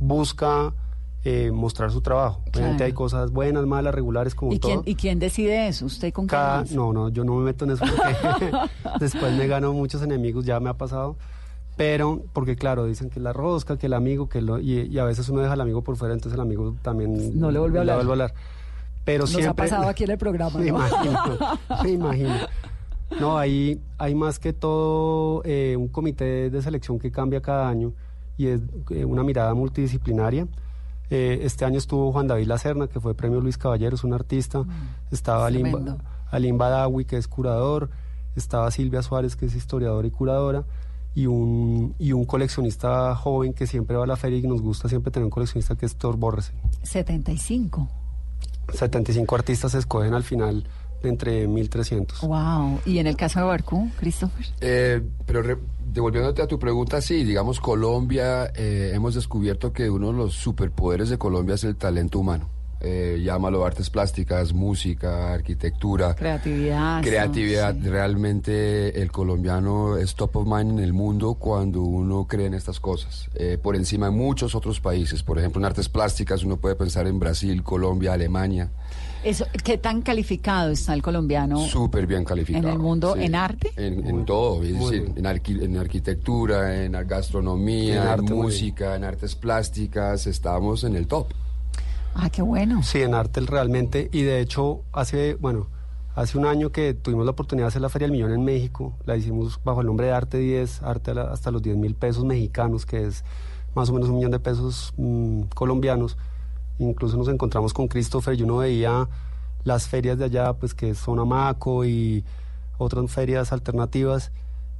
busca eh, mostrar su trabajo. Obviamente Claro. hay cosas buenas, malas, regulares, como ¿Y todo. quién, ¿Y quién decide eso? ¿Usted con Cada- quién? no, no, yo no me meto en eso porque después me gano muchos enemigos, ya me ha pasado. Pero, porque claro, dicen que la rosca, que el amigo, que lo, y, y a veces uno deja al amigo por fuera, entonces el amigo también No le vuelve a hablar. Pero Nos siempre. ha pasado aquí en el programa, Me ¿no? imagino, me imagino. No, ahí hay más que todo eh, un comité de selección que cambia cada año y es eh, una mirada multidisciplinaria. Eh, este año estuvo Juan David Lacerna, que fue premio Luis Caballero, es un artista. Estaba Alim. Alim Badawi, que es curador. Estaba Silvia Suárez, que es historiadora y curadora. Y un, y un coleccionista joven que siempre va a la feria y nos gusta siempre tener un coleccionista que es Thor Borresen. 75. 75 artistas se escogen al final de entre 1300. Wow. ¿Y en el caso de Barcú, Christopher? Eh, pero re- devolviéndote a tu pregunta, sí, digamos Colombia, eh, hemos descubierto que uno de los superpoderes de Colombia es el talento humano. Eh, llámalo artes plásticas, música, arquitectura. Creatividad. Creatividad, realmente el colombiano es top of mind en el mundo cuando uno cree en estas cosas, eh, por encima de muchos otros países. Por ejemplo, en artes plásticas uno puede pensar en Brasil, Colombia, Alemania, Eso, ¿Qué tan calificado está el colombiano súper bien calificado. en el mundo sí. en arte? En, en todo, es Muy decir, en, arqui- en arquitectura, en gastronomía, En en, arte, muy música, en artes plásticas, estamos en el top. Ah, qué bueno. Sí, en arte realmente. Y de hecho, hace, bueno, hace un año que tuvimos la oportunidad de hacer la Feria del Millón en México, la hicimos bajo el nombre de Arte 10, Arte hasta los 10 mil pesos mexicanos, que es más o menos un millón de pesos mm, colombianos. Incluso nos encontramos con Christopher y uno veía las ferias de allá, pues que son Amaco y otras ferias alternativas.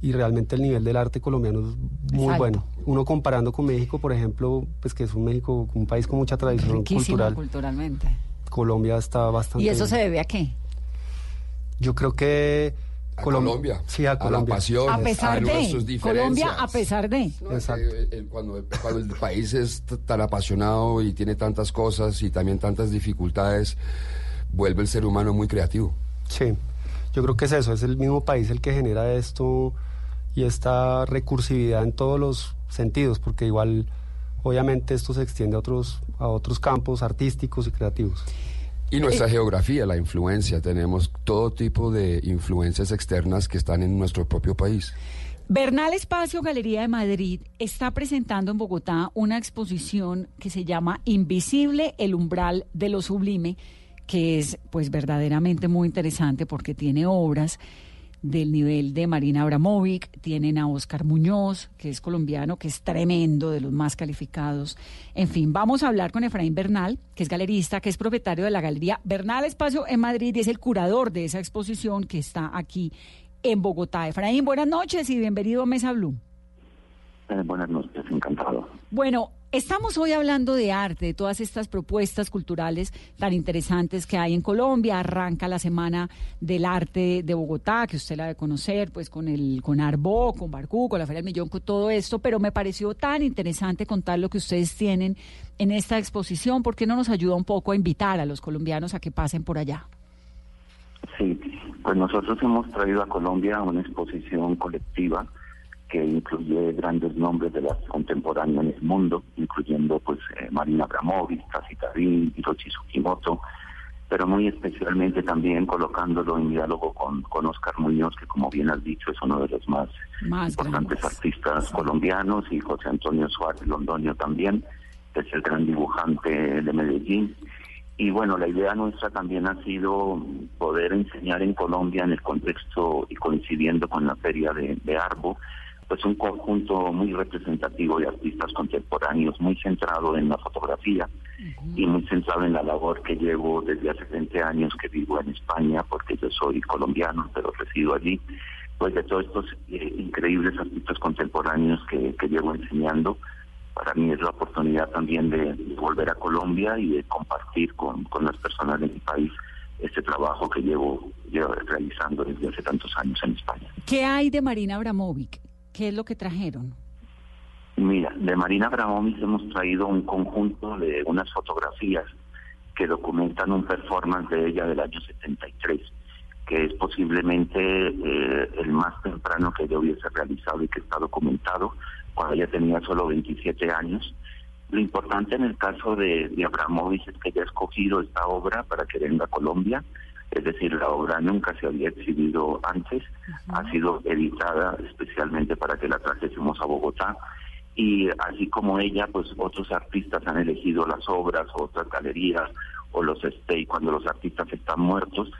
Y realmente el nivel del arte colombiano es muy alto. bueno. Uno comparando con México, por ejemplo, pues que es un México, un país con mucha tradición Riquísimo cultural. culturalmente. Colombia está bastante ¿Y eso se debe a qué? Yo creo que A Colom- Colombia, Sí, a a la Colombia. pasión, A pesar a de. Colombia, a diferencias. pesar de. No, Exacto. eh, cuando, cuando el país es tan apasionado y tiene tantas cosas y también tantas dificultades, vuelve el ser humano muy creativo. Sí, yo creo que es eso, es el mismo país el que genera esto y esta recursividad en todos los sentidos, porque igual obviamente esto se extiende a otros, a otros campos artísticos y creativos. Y nuestra geografía, la influencia, tenemos todo tipo de influencias externas que están en nuestro propio país. Bernal Espacio Galería de Madrid está presentando en Bogotá una exposición que se llama Invisible, el umbral de lo sublime, que es pues verdaderamente muy interesante porque tiene obras del nivel de Marina Abramovic, tienen a Oscar Muñoz, que es colombiano, que es tremendo, de los más calificados. En fin, vamos a hablar con Efraín Bernal, que es galerista, que es propietario de la Galería Bernal Espacio en Madrid y es el curador de esa exposición que está aquí en Bogotá. Efraín, buenas noches y bienvenido a Mesa Blue. Eh, buenas noches, encantado. Bueno, estamos hoy hablando de arte, de todas estas propuestas culturales tan interesantes que hay en Colombia. Arranca la semana del arte de Bogotá, que usted la debe conocer, pues con el con Arbó, con Barcú, con la Feria del Millón, con todo esto. Pero me pareció tan interesante contar lo que ustedes tienen en esta exposición. ¿Por qué no nos ayuda un poco a invitar a los colombianos a que pasen por allá? Sí, pues nosotros hemos traído a Colombia una exposición colectiva que incluye grandes nombres de las contemporáneas en el mundo, incluyendo pues eh, Marina Abramovic, Tarín, Hiroshi Sugimoto, pero muy especialmente también colocándolo en diálogo con, con Oscar Muñoz, que como bien has dicho es uno de los más, Más importantes grandes. artistas colombianos, y José Antonio Suárez Londoño también, que es el gran dibujante de Medellín. Y bueno, la idea nuestra también ha sido poder enseñar en Colombia, en el contexto y coincidiendo con la feria de, de Arbo, pues un conjunto muy representativo de artistas contemporáneos, muy centrado en la fotografía y muy centrado en la labor que llevo desde hace 20 años que vivo en España, porque yo soy colombiano, pero resido allí, pues de todos estos eh, increíbles artistas contemporáneos que, que llevo enseñando. Para mí es la oportunidad también de, de volver a Colombia y de compartir con, con las personas de mi país este trabajo que llevo, llevo realizando desde hace tantos años en España. ¿Qué hay de Marina Abramovic? ¿Qué es lo que trajeron? Mira, de Marina Abramovic hemos traído un conjunto de unas fotografías que documentan un performance de ella del año 73, que es posiblemente eh, el más temprano que ella hubiese realizado y que está documentado cuando ella tenía solo 27 años. Lo importante en el caso de, de Abramovich es que ella ha escogido esta obra para que venga a Colombia, es decir, la obra nunca se había exhibido antes, ha sido editada especialmente para que la trajésemos a Bogotá y así como ella, pues otros artistas han elegido las obras, otras galerías o los stay cuando los artistas están muertos,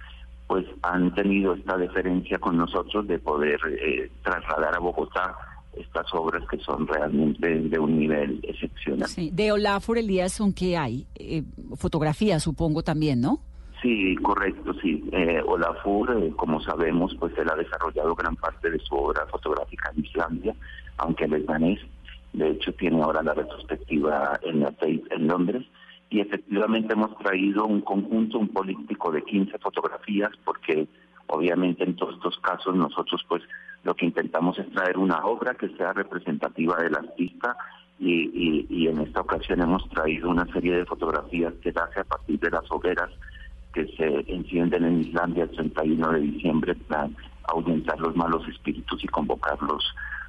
pues han tenido esta deferencia con nosotros de poder eh, trasladar a Bogotá estas obras que son realmente de un nivel excepcional. Sí. De Olafur Elías, ¿son qué hay? Eh, fotografías, supongo también, ¿no? Sí, correcto, sí. Eh, Olafur, eh, como sabemos, pues él ha desarrollado gran parte de su obra fotográfica en Islandia, aunque él es danés. De hecho, tiene ahora la retrospectiva en la Tate en Londres. Y efectivamente hemos traído un conjunto, un político de 15 fotografías, porque obviamente en todos estos casos nosotros pues lo que intentamos es traer una obra que sea representativa del artista y, y, en esta ocasión hemos traído una serie de fotografías que nace a partir de las hogueras que se encienden en Islandia el 31 de diciembre para ahuyentar los malos espíritus y convocar los,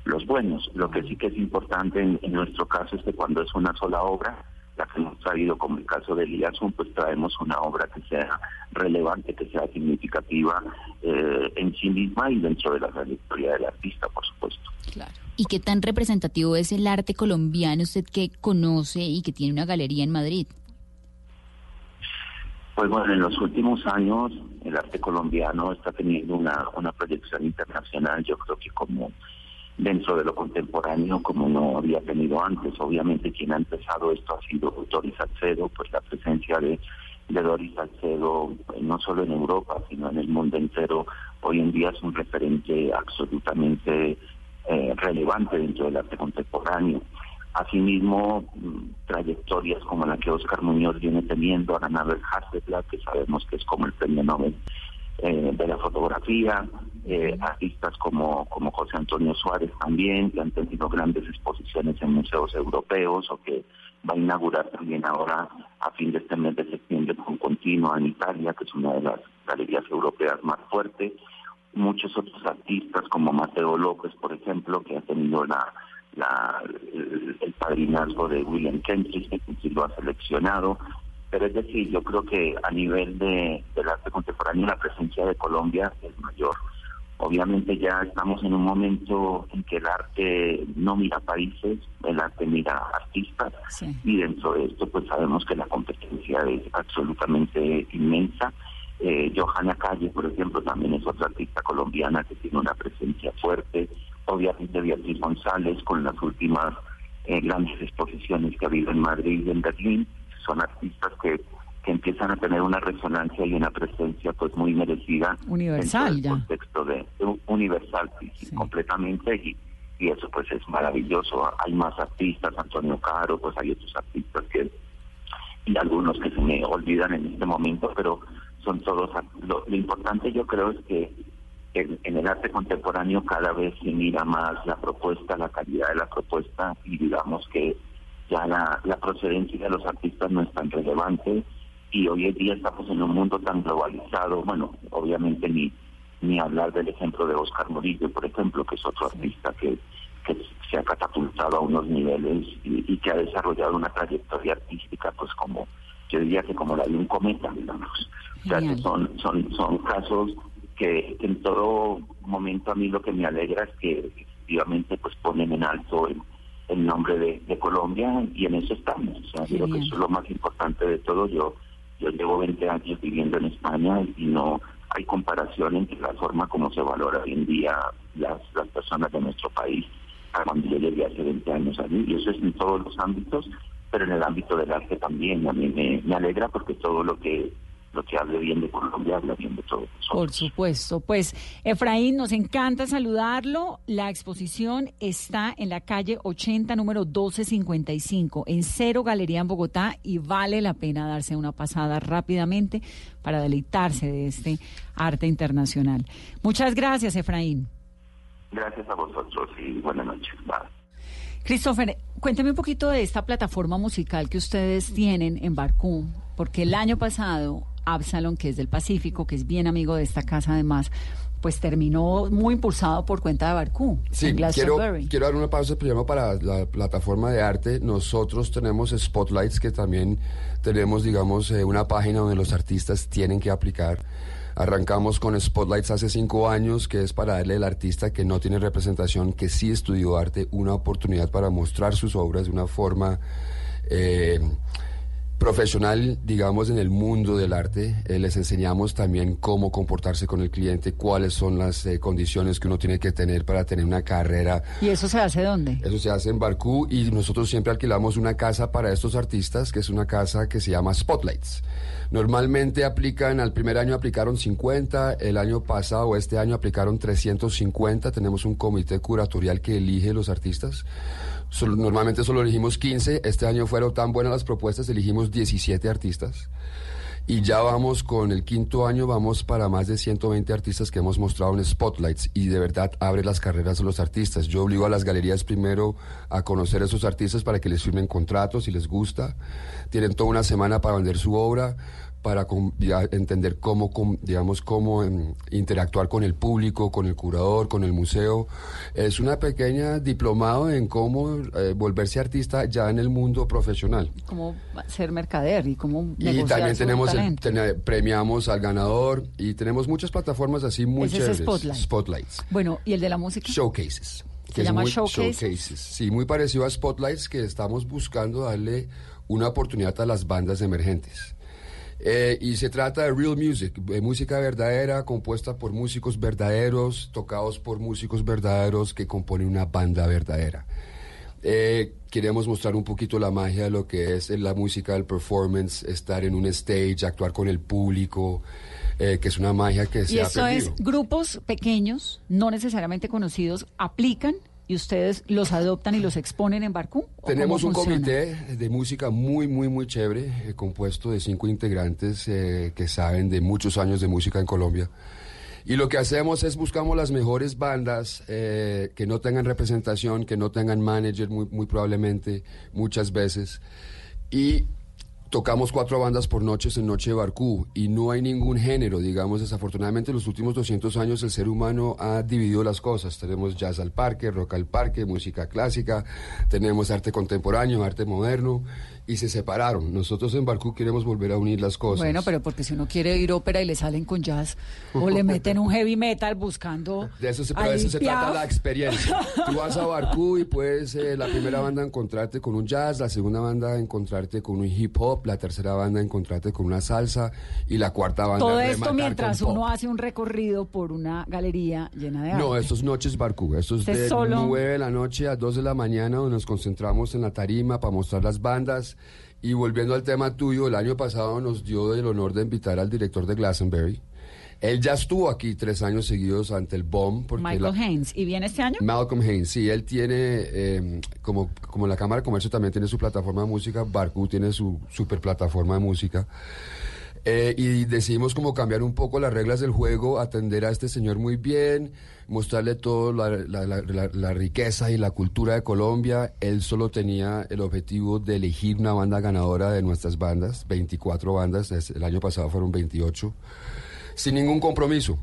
los buenos. Lo que sí que es importante en, nuestro caso es que cuando es una sola obra, la que hemos traído como el caso de Eliasson, pues traemos una obra que sea relevante, que sea significativa eh, en sí misma y dentro de la trayectoria del artista, por supuesto. Claro. ¿Y qué tan representativo es el arte colombiano usted que conoce y que tiene una galería en Madrid? Pues bueno, en los últimos años el arte colombiano está teniendo una, una proyección internacional, yo creo que como dentro de lo contemporáneo como no había tenido antes. Obviamente quien ha empezado esto ha sido Doris Salcedo, pues la presencia de, de Doris Salcedo eh, no solo en Europa, sino en el mundo entero, hoy en día es un referente absolutamente eh, relevante dentro del arte contemporáneo. Asimismo, mm, trayectorias como la que Oscar Muñoz viene teniendo, a ganar el Hasselblad, que sabemos que es como el premio Nobel eh, de la fotografía, eh, artistas como, como José Antonio Suárez también, que han tenido grandes exposiciones en museos europeos o que va a inaugurar también ahora a fin de este mes de septiembre con Continua en Italia, que es una de las galerías europeas más fuertes. Muchos otros artistas como Mateo López, por ejemplo, que ha tenido la la, el, padrinazgo de William Kentridge, que lo ha seleccionado. Pero es decir, yo creo que a nivel de, del arte contemporáneo la presencia de Colombia es mayor. Obviamente ya estamos en un momento en que el arte no mira países, el arte mira artistas y dentro de esto pues sabemos que la competencia es absolutamente inmensa. Eh, Johanna Calle, por ejemplo, también es otra artista colombiana que tiene una presencia fuerte obviamente Beatriz González con las últimas eh, grandes exposiciones que ha habido en Madrid y en Berlín, son artistas que, que empiezan a tener una resonancia y una presencia pues muy merecida universal en el contexto de, universal completamente y, y eso pues es maravilloso. Hay más artistas Antonio Caro pues hay otros artistas que y algunos que se me olvidan en este momento pero son todos lo importante yo creo es que en, el arte contemporáneo cada vez se mira más la propuesta, la calidad de la propuesta y digamos que ya la, procedencia de los artistas no es tan relevante y hoy en día estamos en un mundo tan globalizado, bueno, obviamente ni ni hablar del ejemplo de Oscar Murillo, por ejemplo, que es otro artista que, que se ha catapultado a unos niveles y, que ha desarrollado una trayectoria artística, pues como, yo diría que como la de un cometa, digamos. O sea, que son, son, son casos que, en todo momento a mí lo que me alegra es que efectivamente pues ponen en alto el, nombre de, Colombia y en eso estamos. O sea, creo que eso es lo más importante de todo. Yo yo llevo 20 años viviendo en España y no hay comparación entre la forma como se valora hoy en día las, las personas de nuestro país a cuando yo llegué hace 20 años allí. Y eso es en todos los ámbitos, pero en el ámbito del arte también. A mí me, me alegra porque todo lo que lo que hable bien de Colombia habla bien de todo. Por supuesto. Pues, Efraín, nos encanta saludarlo. La exposición está en la calle 80, número 1255, en Cero Galería en Bogotá, y vale la pena darse una pasada rápidamente para deleitarse de este arte internacional. Muchas gracias, Efraín. Gracias a vosotros y buenas noches. Christopher, cuénteme un poquito de esta plataforma musical que ustedes tienen en Barcú, porque el año pasado Absalon, que es del Pacífico, que es bien amigo de esta casa además, pues terminó muy impulsado por cuenta de Barcú. Sí, en quiero, quiero dar una pausa primero para la plataforma de arte. Nosotros tenemos Spotlights que también tenemos, digamos, eh, una página donde los artistas tienen que aplicar. Arrancamos con Spotlights hace cinco años, que es para darle al artista que no tiene representación, que sí estudió arte, una oportunidad para mostrar sus obras de una forma eh, profesional, digamos, en el mundo del arte. Eh, les enseñamos también cómo comportarse con el cliente, cuáles son las eh, condiciones que uno tiene que tener para tener una carrera. ¿Y eso se hace dónde? Eso se hace en Barcú y nosotros siempre alquilamos una casa para estos artistas, que es una casa que se llama Spotlights. Normalmente aplican, al primer año aplicaron 50, el año pasado este año aplicaron 350. Tenemos un comité curatorial que elige los artistas. Normalmente solo elegimos 15. Este año fueron tan buenas las propuestas, elegimos 17 artistas. Y ya vamos con el quinto año, vamos para más de 120 artistas que hemos mostrado en Spotlights y de verdad abre las carreras de los artistas. Yo obligo a las galerías primero a conocer a esos artistas para que les firmen contratos si les gusta. Tienen toda una semana para vender su obra, para entender cómo, digamos, cómo em, interactuar con el público, con el curador, con el museo. Es una pequeña diplomado en cómo eh, volverse artista ya en el mundo profesional. Cómo ser mercader y cómo Y también tenemos el- tene- premiamos al ganador y tenemos muchas plataformas así muy Ese es chéveres. Spotlight. Spotlights. Bueno, ¿y el de la música? Showcases. ¿Se llama muy- Showcases? Sí, muy parecido a Spotlights que estamos buscando darle una oportunidad a las bandas emergentes. Eh, y se trata de real music, eh, música verdadera, compuesta por músicos verdaderos, tocados por músicos verdaderos que componen una banda verdadera. Eh, queremos mostrar un poquito la magia de lo que es la música, el performance, estar en un stage, actuar con el público, eh, que es una magia que Y se ha eso es grupos pequeños, no necesariamente conocidos, aplican y ustedes los adoptan y los exponen en Barcú. ¿O Tenemos un funciona? comité de música muy, muy, muy chévere, eh, compuesto de cinco integrantes eh, que saben de muchos años de música en Colombia. Y lo que hacemos es buscamos las mejores bandas eh, que no tengan representación, que no tengan manager muy, muy probablemente, muchas veces. Y tocamos cuatro bandas por noches en Noche de Barcú y no hay ningún género, digamos, desafortunadamente en los últimos 200 años el ser humano ha dividido las cosas. Tenemos jazz al parque, rock al parque, música clásica, tenemos arte contemporáneo, arte moderno y se separaron. Nosotros en Barcú queremos volver a unir las cosas. Bueno, pero porque si uno quiere oír ópera y le salen con jazz o le meten un heavy metal buscando. De eso se, pero de eso se trata la experiencia. Tú vas a Barcú y puedes eh, la primera banda encontrarte con un jazz, la segunda banda encontrarte con un hip hop, la tercera banda encontrarte con una salsa y la cuarta banda Todo esto mientras con pop. uno hace un recorrido por una galería llena de arte. No, esto es Noches Barcú. Esto es Usted de solo- 9 de la noche a 2 de la mañana, donde nos concentramos en la tarima para mostrar las bandas. Y volviendo al tema tuyo, el año pasado nos dio el honor de invitar al director de Glastonbury. Él ya estuvo aquí tres años seguidos ante el BOM. Porque Michael la- Haynes. ¿Y viene este año? Malcolm Haynes, sí, él tiene, eh, como, como la Cámara de Comercio también tiene su plataforma de música, Barcú tiene su super plataforma de música. Eh, y decidimos como cambiar un poco las reglas del juego, atender a este señor muy bien, mostrarle toda la, la- la- la- la riqueza y la cultura de Colombia. Él solo tenía el objetivo de elegir una banda ganadora de nuestras bandas, 24 bandas, el año pasado fueron 28, sin ningún compromiso.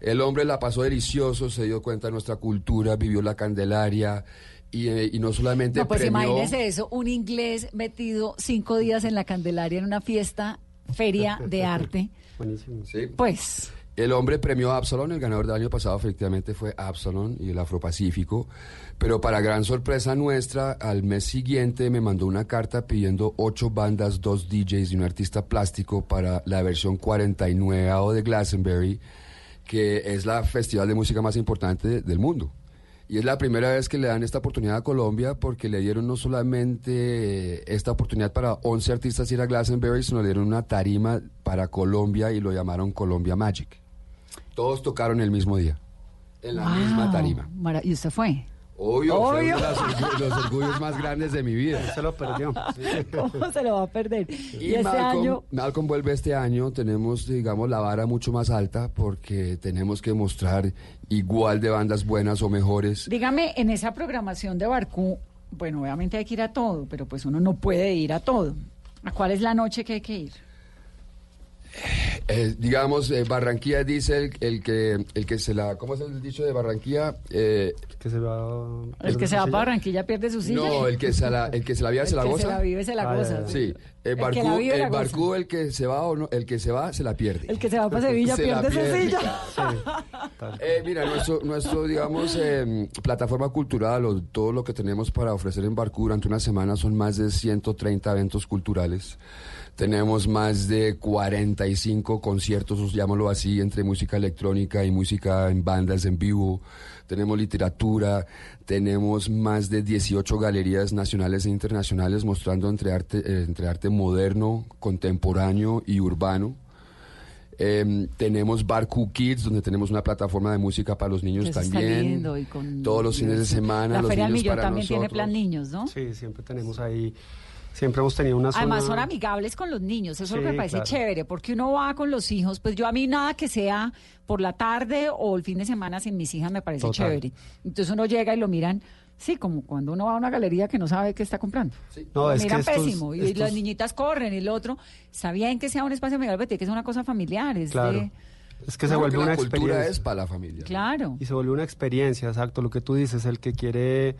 El hombre la pasó delicioso, se dio cuenta de nuestra cultura, vivió la Candelaria y, eh, y no solamente No, pues premió- imagínese eso, un inglés metido cinco días en la Candelaria en una fiesta, feria de arte. Buenísimo. Sí. Pues, El hombre premió a Absalon, el ganador del año pasado efectivamente fue Absalon y el Afropacífico, pero para gran sorpresa nuestra, al mes siguiente me mandó una carta pidiendo ocho bandas, dos DJs y un artista plástico para la versión 49 de Glastonbury, que es la festival de música más importante del mundo. Y es la primera vez que le dan esta oportunidad a Colombia porque le dieron no solamente eh, esta oportunidad para 11 artistas ir a Glastonbury, sino le dieron una tarima para Colombia y lo llamaron Colombia Magic. Todos tocaron el mismo día, en la wow, misma tarima. ¿Y usted fue? Obvio, fue Obvio. uno de los, orgu- los orgullos más grandes de mi vida. Se lo perdió. ¿Cómo se lo va a perder? Y, Y este Malcolm, año, Malcolm vuelve este año, tenemos, digamos, la vara mucho más alta porque tenemos que mostrar igual de bandas buenas o mejores. dígame, en esa programación de Barcú, Bueno, obviamente hay que ir a todo, pero pues uno no puede ir a todo. ¿A cuál es la noche que hay que ir? Eh, digamos, eh, Barranquilla dice el, el que el que se la, ¿cómo es el dicho de Barranquilla? Eh, que se va, El que se va para Barranquilla pierde su silla. no, el que se la, el que se la vive se la El que goza. se la vive se la Ah, goza. Sí, el El que barcú, la vive el, goza. barcú, el que se va o no, el que se va se la pierde. El que se va para Sevilla Se la pierde su pierde. silla. Eh, mira, nuestro, nuestro digamos, eh, plataforma cultural o todo lo que tenemos para ofrecer en Barcú durante una semana son más de 130 eventos culturales. Tenemos más de 45 conciertos, llamémoslo así, entre música electrónica y música en bandas en vivo. Tenemos literatura, tenemos más de 18 galerías nacionales e internacionales mostrando entre arte, eh, entre arte moderno, contemporáneo y urbano. Em, tenemos Barcu Kids, donde tenemos una plataforma de música para los niños Eso también. lindo y con- Todos los fines de semana, La los Feria niños Millón para también tiene plan niños, ¿no? Sí, siempre tenemos ahí, siempre hemos tenido una zona... Además son amigables con los niños, eso es lo que Sí, me parece claro. chévere, porque uno va con los hijos, pues yo a mí nada que sea por la tarde o el fin de semana sin mis hijas me parece Total. chévere. Entonces uno llega y lo miran, sí, como cuando uno va a una galería que no sabe qué está comprando. No, lo es que miran estos- pésimo y las niñitas corren y el otro, está bien que sea un espacio amigable, pero tiene que ser una cosa familiar, es Claro. de- Es que se vuelve que una la cultura experiencia. es para la familia. Claro. Y se vuelve una experiencia, exacto. Lo que tú dices, el que quiere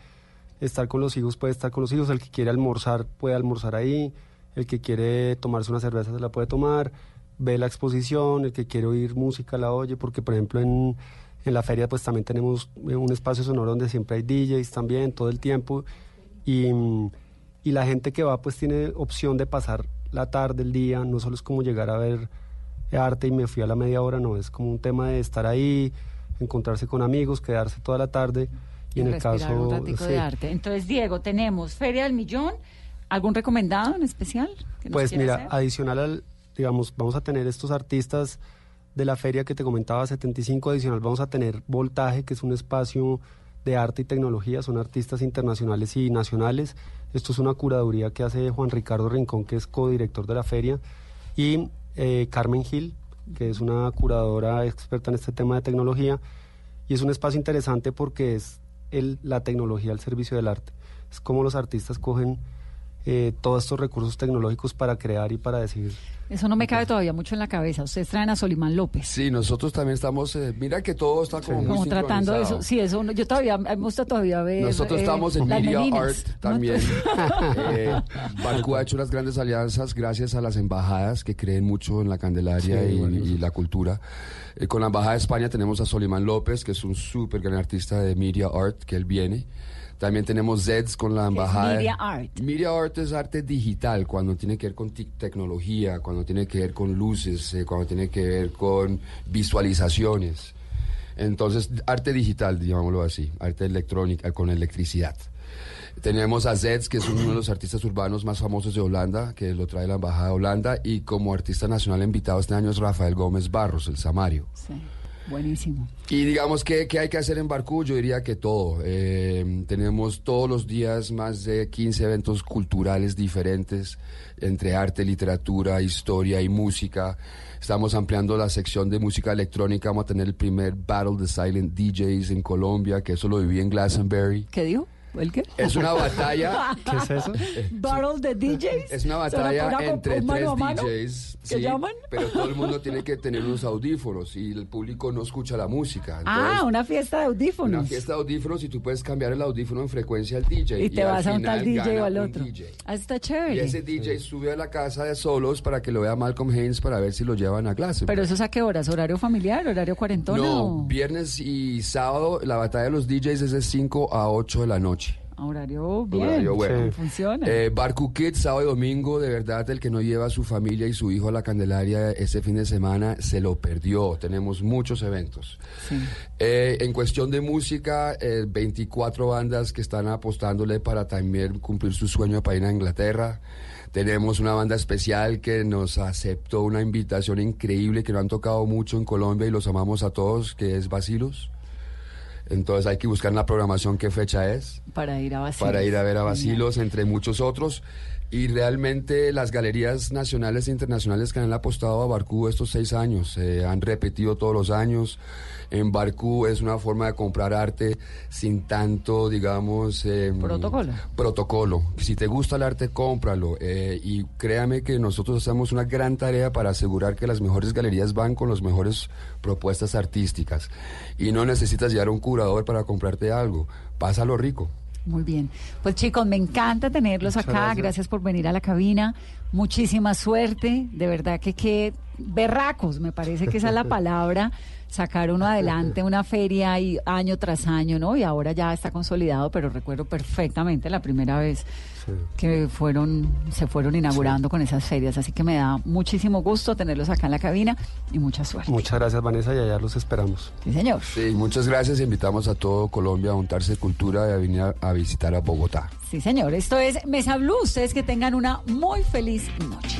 estar con los hijos puede estar con los hijos, el que quiere almorzar puede almorzar ahí, el que quiere tomarse una cerveza se la puede tomar, ve la exposición, el que quiere oír música la oye, porque por ejemplo en, en la feria pues también tenemos eh, un espacio sonoro donde siempre hay DJs también, todo el tiempo. Y, y la gente que va pues tiene opción de pasar la tarde, el día, no solo es como llegar a ver arte y me fui a la media hora, no, es como un tema de estar ahí, encontrarse con amigos, quedarse toda la tarde y en el caso... un sí. de arte. Entonces, Diego, tenemos Feria del Millón, ¿algún recomendado en especial? que nos Pues mira, hacer? adicional al, digamos, vamos a tener estos artistas de la feria que te comentaba, 75 adicional, vamos a tener Voltaje, que es un espacio de arte y tecnología, son artistas internacionales y nacionales. Esto es una curaduría que hace Juan Ricardo Rincón, que es codirector de la feria, y eh, Carmen Gil, que es una curadora experta en este tema de tecnología, y es un espacio interesante porque es el, la tecnología al servicio del arte. Es como los artistas cogen eh, todos estos recursos tecnológicos para crear y para decir... Eso no me cabe todavía mucho en la cabeza. Ustedes traen a Solimán López. Sí, nosotros también estamos, eh, mira que todo está como muy Como tratando de eso. Sí, eso. Yo todavía, me gusta todavía ver. Nosotros eh, estamos en Media meninas. Art también. eh, Barcu ha hecho unas grandes alianzas gracias a las embajadas que creen mucho en la Candelaria Sí, y, buenísimo. y la cultura. Eh, con la Embajada de España tenemos a Solimán López, que es un súper gran artista de Media Art, que él viene. También tenemos Zeds con la embajada. Media Art? Media Art es arte digital, cuando tiene que ver con tecnología, cuando tiene que ver con luces, eh, cuando tiene que ver con visualizaciones. Entonces, arte digital, digámoslo así, arte electrónica, con electricidad. Tenemos a Zeds, que es uno de los artistas urbanos más famosos de Holanda, que lo trae la Embajada de Holanda, y como artista nacional invitado este año es Rafael Gómez Barros, el Samario. Sí, buenísimo. Y digamos, ¿qué, qué hay que hacer en Barcú? Yo diría que todo. Eh, tenemos todos los días más de 15 eventos culturales diferentes, entre arte, literatura, historia y música. Estamos ampliando la sección de música electrónica. Vamos a tener el primer Battle de Silent DJs en Colombia, que eso lo viví en Glastonbury. ¿Qué dijo? ¿El qué? Es una batalla. ¿Qué es eso? Battle de DJs. Es una ¿Se van a batalla entre tres mano? DJs. ¿Qué llaman? Pero todo el mundo tiene que tener unos audífonos y el público no escucha la música. Ah, Entonces, una fiesta de audífonos. Una fiesta de audífonos y tú puedes cambiar el audífono en frecuencia al DJ. Y te al vas a un tal DJ o al otro. Ah, está Y chévere. ese DJ sube a la casa de solos para que lo vea Malcolm Haynes para ver si lo llevan a clase. Pero eso es a qué horas? ¿Horario familiar? ¿Horario cuarentona? no, o viernes y sábado la batalla de los DJs es de 5 a 8 de la noche. A horario bien? Horario bueno. Funciona. Eh, Barcu Kids, sábado y domingo, de verdad, el que no lleva a su familia y su hijo a la Candelaria este fin de semana se lo perdió. Tenemos muchos eventos. Eh, en cuestión de música, eh, 24 bandas que están apostándole para también cumplir su sueño para ir a Inglaterra. Tenemos una banda especial que nos aceptó una invitación increíble que no han tocado mucho en Colombia y los amamos a todos, que es Basilos. Entonces hay que buscar en la programación qué fecha es para ir a Basilos. para ir a ver a Basilos, entre muchos otros. Y realmente las galerías nacionales e internacionales que han apostado a Barcú estos seis años, eh, han repetido todos los años. En Barcú es una forma de comprar arte sin tanto, digamos... em, Protocolo. Protocolo. Si te gusta el arte, cómpralo. Eh, y créame que nosotros hacemos una gran tarea para asegurar que las mejores galerías van con las mejores propuestas artísticas. Y no necesitas llevar a un curador para comprarte algo. Pásalo rico. Muy bien. Pues chicos, me encanta tenerlos Muchas acá. Gracias. gracias. por venir a la cabina. Muchísima suerte. De verdad que qué berracos, me parece que esa es la palabra. Sacar uno adelante una feria y año tras año, ¿no? Y ahora ya está consolidado, pero recuerdo perfectamente la primera vez que fueron, se fueron inaugurando con esas ferias. Así que me da muchísimo gusto tenerlos acá en la cabina y mucha suerte. Muchas gracias, Vanessa, y allá los esperamos. Sí, señor. Sí, muchas gracias. Invitamos a todo Colombia a untarse cultura y a venir a, a visitar a Bogotá. Sí, señor. Esto es Mesa Blue. Ustedes que tengan una muy feliz noche.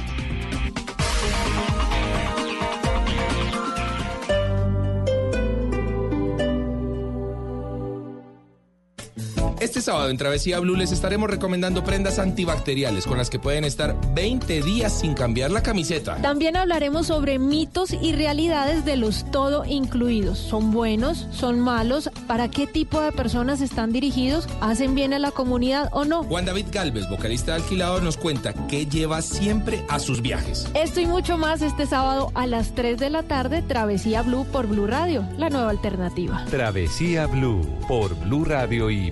Este sábado en Travesía Blue les estaremos recomendando prendas antibacteriales con las que pueden estar 20 días sin cambiar la camiseta. También hablaremos sobre mitos y realidades de los todo incluidos. ¿Son buenos? ¿Son malos? ¿Para qué tipo de personas están dirigidos? ¿Hacen bien a la comunidad o no? Juan David Galvez, vocalista de Alquilado, nos cuenta qué lleva siempre a sus viajes. Esto y mucho más este sábado a las 3 de la tarde, Travesía Blue por Blue Radio, la nueva alternativa. Travesía Blue por Blue Radio y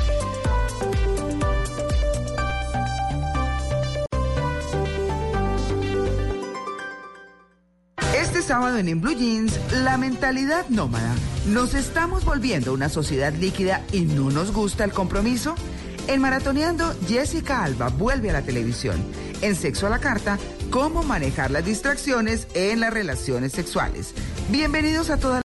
Este sábado en En Blue Jeans, la mentalidad nómada. ¿Nos estamos volviendo una sociedad líquida y no nos gusta el compromiso? En Maratoneando, Jessica Alba vuelve a la televisión. En Sexo a la Carta, cómo manejar las distracciones en las relaciones sexuales. Bienvenidos a todas